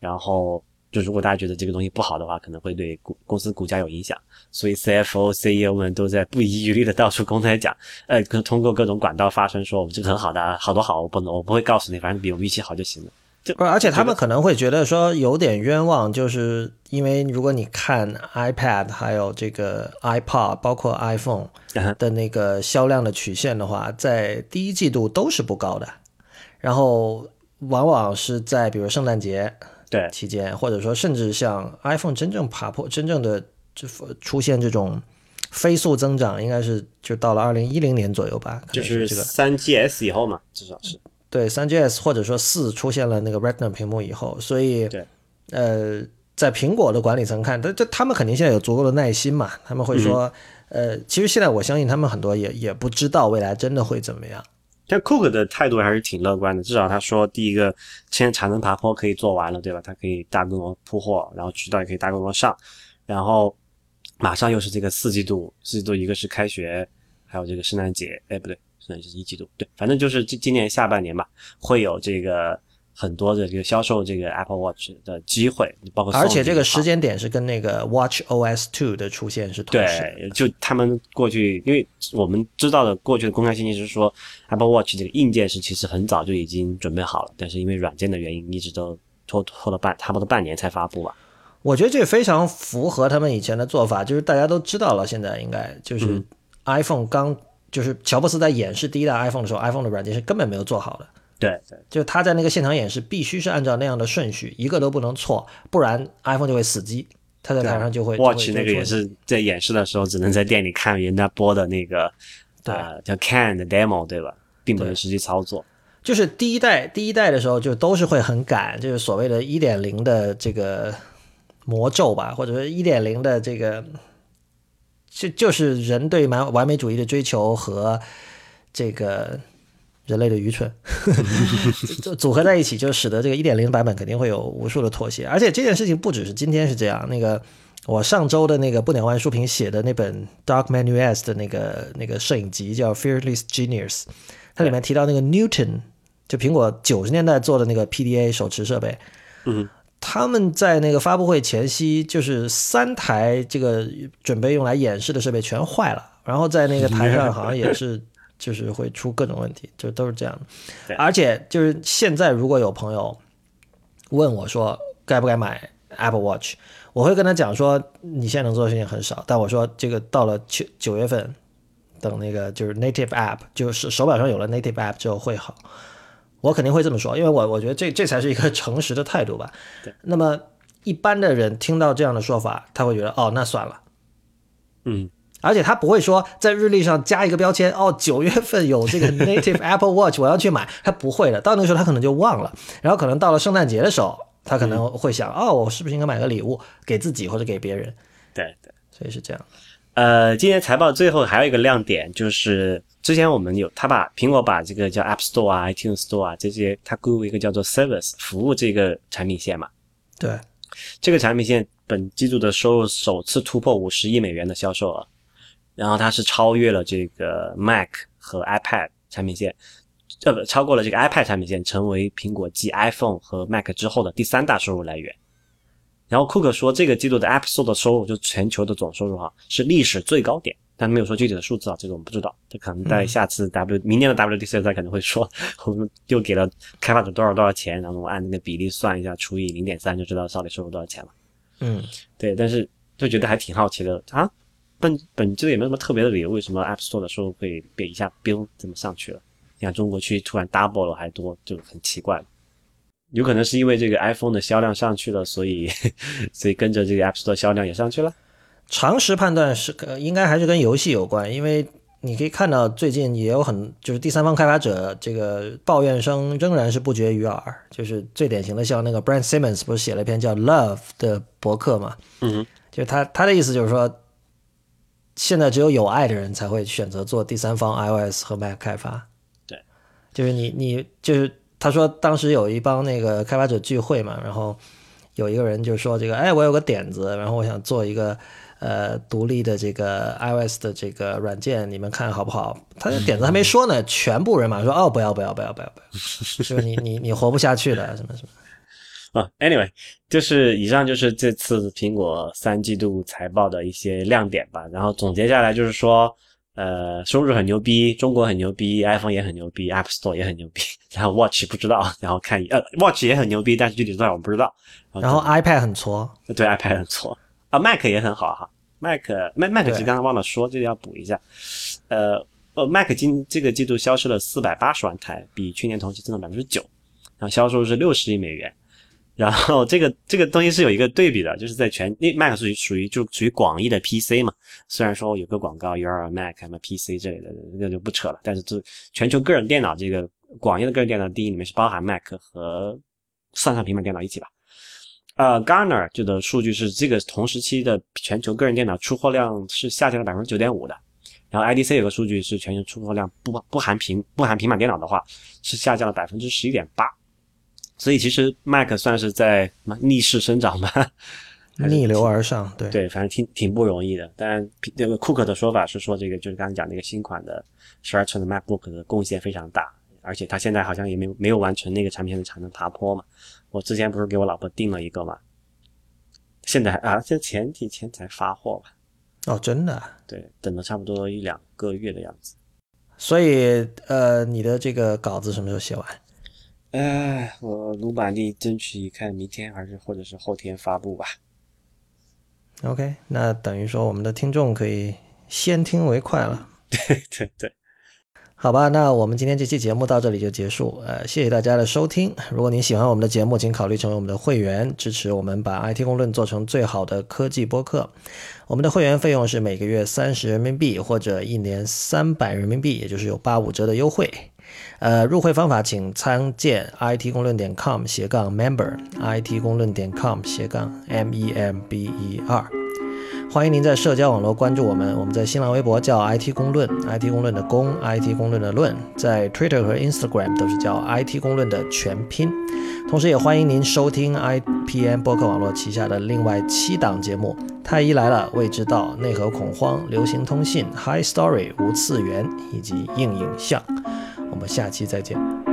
然后。就如果大家觉得这个东西不好的话，可能会对公公司股价有影响，所以 CFO、CEO 们都在不遗余力的到处公开讲，呃，通过各种管道发声说我们这个很好的，好多好，我不能，我不会告诉你，反正比我们预期好就行了。就而且他们可能会觉得说有点冤枉，就是因为如果你看 iPad 还有这个 iPod，包括 iPhone 的那个销量的曲线的话，在第一季度都是不高的，然后往往是在比如圣诞节。对，期间或者说甚至像 iPhone 真正爬坡，真正的就出现这种飞速增长，应该是就到了二零一零年左右吧。就是这个三 GS 以后嘛，至少是对三 GS 或者说四出现了那个 Retina 屏幕以后，所以对呃，在苹果的管理层看，这这他们肯定现在有足够的耐心嘛，他们会说呃，其实现在我相信他们很多也也不知道未来真的会怎么样。但 Cook 的态度还是挺乐观的，至少他说，第一个，现在产能爬坡可以做完了，对吧？它可以大规模铺货，然后渠道也可以大规模上，然后马上又是这个四季度，四季度一个是开学，还有这个圣诞节，哎，不对，圣诞节是一季度，对，反正就是今今年下半年吧，会有这个。很多的这个销售这个 Apple Watch 的机会，包括而且这个时间点是跟那个 Watch OS Two 的出现是同时。对，就他们过去，因为我们知道的过去的公开信息是说，Apple Watch 这个硬件是其实很早就已经准备好了，但是因为软件的原因，一直都拖拖了半差不多半年才发布吧。我觉得这非常符合他们以前的做法，就是大家都知道了，现在应该就是 iPhone 刚就是乔布斯在演示第一代 iPhone 的时候，iPhone 的软件是根本没有做好的。对对，就他在那个现场演示，必须是按照那样的顺序，一个都不能错，不然 iPhone 就会死机。他在台上就会 Watch 那个也是在演示的时候，只能在店里看人家播的那个，对呃，叫 Can 的 demo 对吧？并不能实际操作。就是第一代第一代的时候，就都是会很赶，就是所谓的一点零的这个魔咒吧，或者说一点零的这个，就就是人对完完美主义的追求和这个人类的愚蠢 就组合在一起，就使得这个一点零版本肯定会有无数的妥协。而且这件事情不只是今天是这样，那个我上周的那个不鸟万书评写的那本 Dark Manu S 的那个那个摄影集叫 Fearless Genius，它里面提到那个 Newton。就苹果九十年代做的那个 PDA 手持设备，嗯，他们在那个发布会前夕，就是三台这个准备用来演示的设备全坏了，然后在那个台上好像也是就是会出各种问题，就都是这样的。而且就是现在如果有朋友问我说该不该买 Apple Watch，我会跟他讲说你现在能做的事情很少，但我说这个到了九九月份，等那个就是 Native App，就是手表上有了 Native App 之后会好。我肯定会这么说，因为我我觉得这这才是一个诚实的态度吧。对。那么一般的人听到这样的说法，他会觉得哦，那算了。嗯。而且他不会说在日历上加一个标签，哦，九月份有这个 Native Apple Watch，我要去买。他不会的，到那个时候他可能就忘了。然后可能到了圣诞节的时候，他可能会想，哦，我是不是应该买个礼物给自己或者给别人？对对。所以是这样。呃，今年财报最后还有一个亮点就是。之前我们有他把苹果把这个叫 App Store 啊、iTunes Store 啊这些，它归为一个叫做 Service 服务这个产品线嘛。对，这个产品线本季度的收入首次突破五十亿美元的销售额，然后它是超越了这个 Mac 和 iPad 产品线，呃不，超过了这个 iPad 产品线，成为苹果继 iPhone 和 Mac 之后的第三大收入来源。然后库克说，这个季度的 App Store 的收入就全球的总收入哈是历史最高点。但没有说具体的数字啊，这个我们不知道。这可能在下次 W 明年的 WDC 他可能会说，我们又给了开发者多少多少钱，然后我按那个比例算一下，除以零点三就知道到底收入多少钱了。嗯，对，但是就觉得还挺好奇的啊。本本质也没有什么特别的理由，为什么 App Store 的收入会被一下飙这么上去了？你看中国区突然 double 了还多，就很奇怪。有可能是因为这个 iPhone 的销量上去了，所以 所以跟着这个 App Store 销量也上去了。常识判断是呃，应该还是跟游戏有关，因为你可以看到最近也有很就是第三方开发者这个抱怨声仍然是不绝于耳，就是最典型的像那个 Brand Simmons 不是写了一篇叫 Love 的博客嘛，嗯，就他他的意思就是说，现在只有有爱的人才会选择做第三方 iOS 和 Mac 开发，对，就是你你就是他说当时有一帮那个开发者聚会嘛，然后有一个人就说这个哎我有个点子，然后我想做一个。呃，独立的这个 iOS 的这个软件，你们看好不好？他的点子还没说呢，全部人马上说哦，不要不要不要不要不要，就是你你你活不下去的，什么什么。啊，Anyway，就是以上就是这次苹果三季度财报的一些亮点吧。然后总结下来就是说，呃，收入很牛逼，中国很牛逼，iPhone 也很牛逼，App Store 也很牛逼。然后 Watch 不知道，然后看呃，Watch 也很牛逼，但是具体多少我不知道。然后 iPad 很挫，对，iPad 很挫。啊，Mac 也很好哈，Mac Mac Mac 其实刚才忘了说，这个要补一下。呃呃，Mac 今这个季度销售了四百八十万台，比去年同期增长百分之九，然后销售是六十亿美元。然后这个这个东西是有一个对比的，就是在全，那 Mac 属于属于就属于广义的 PC 嘛，虽然说有个广告 Your Mac 什么 PC 之类的，那就不扯了。但是这全球个人电脑这个广义的个人电脑第一里面是包含 Mac 和算上平板电脑一起吧。呃，Garner 就的数据是这个同时期的全球个人电脑出货量是下降了百分之九点五的，然后 IDC 有个数据是全球出货量不不含平不含平板电脑的话是下降了百分之十一点八，所以其实 Mac 算是在逆势生长吧，逆流而上，对对，反正挺挺不容易的。但那个库克的说法是说这个就是刚才讲那个新款的十二寸的 MacBook 的贡献非常大，而且他现在好像也没有没有完成那个产品的产能爬坡嘛。我之前不是给我老婆订了一个嘛，现在啊，这前几天才发货吧。哦，真的？对，等了差不多一两个月的样子。所以，呃，你的这个稿子什么时候写完？哎，我努把力，争取看明天还是或者是后天发布吧。OK，那等于说我们的听众可以先听为快了。对对对。好吧，那我们今天这期节目到这里就结束。呃，谢谢大家的收听。如果您喜欢我们的节目，请考虑成为我们的会员，支持我们把 IT 公论做成最好的科技播客。我们的会员费用是每个月三十人民币或者一年三百人民币，也就是有八五折的优惠。呃，入会方法请参见 it 公论点 com 斜杠 member，it 公论点 com 斜杠 m e m b e r。欢迎您在社交网络关注我们，我们在新浪微博叫 IT 公论，IT 公论的公，IT 公论的论，在 Twitter 和 Instagram 都是叫 IT 公论的全拼。同时，也欢迎您收听 IPN 播客网络旗下的另外七档节目：太医来了、未知道、内核恐慌、流行通信、High Story、无次元以及硬影像。我们下期再见。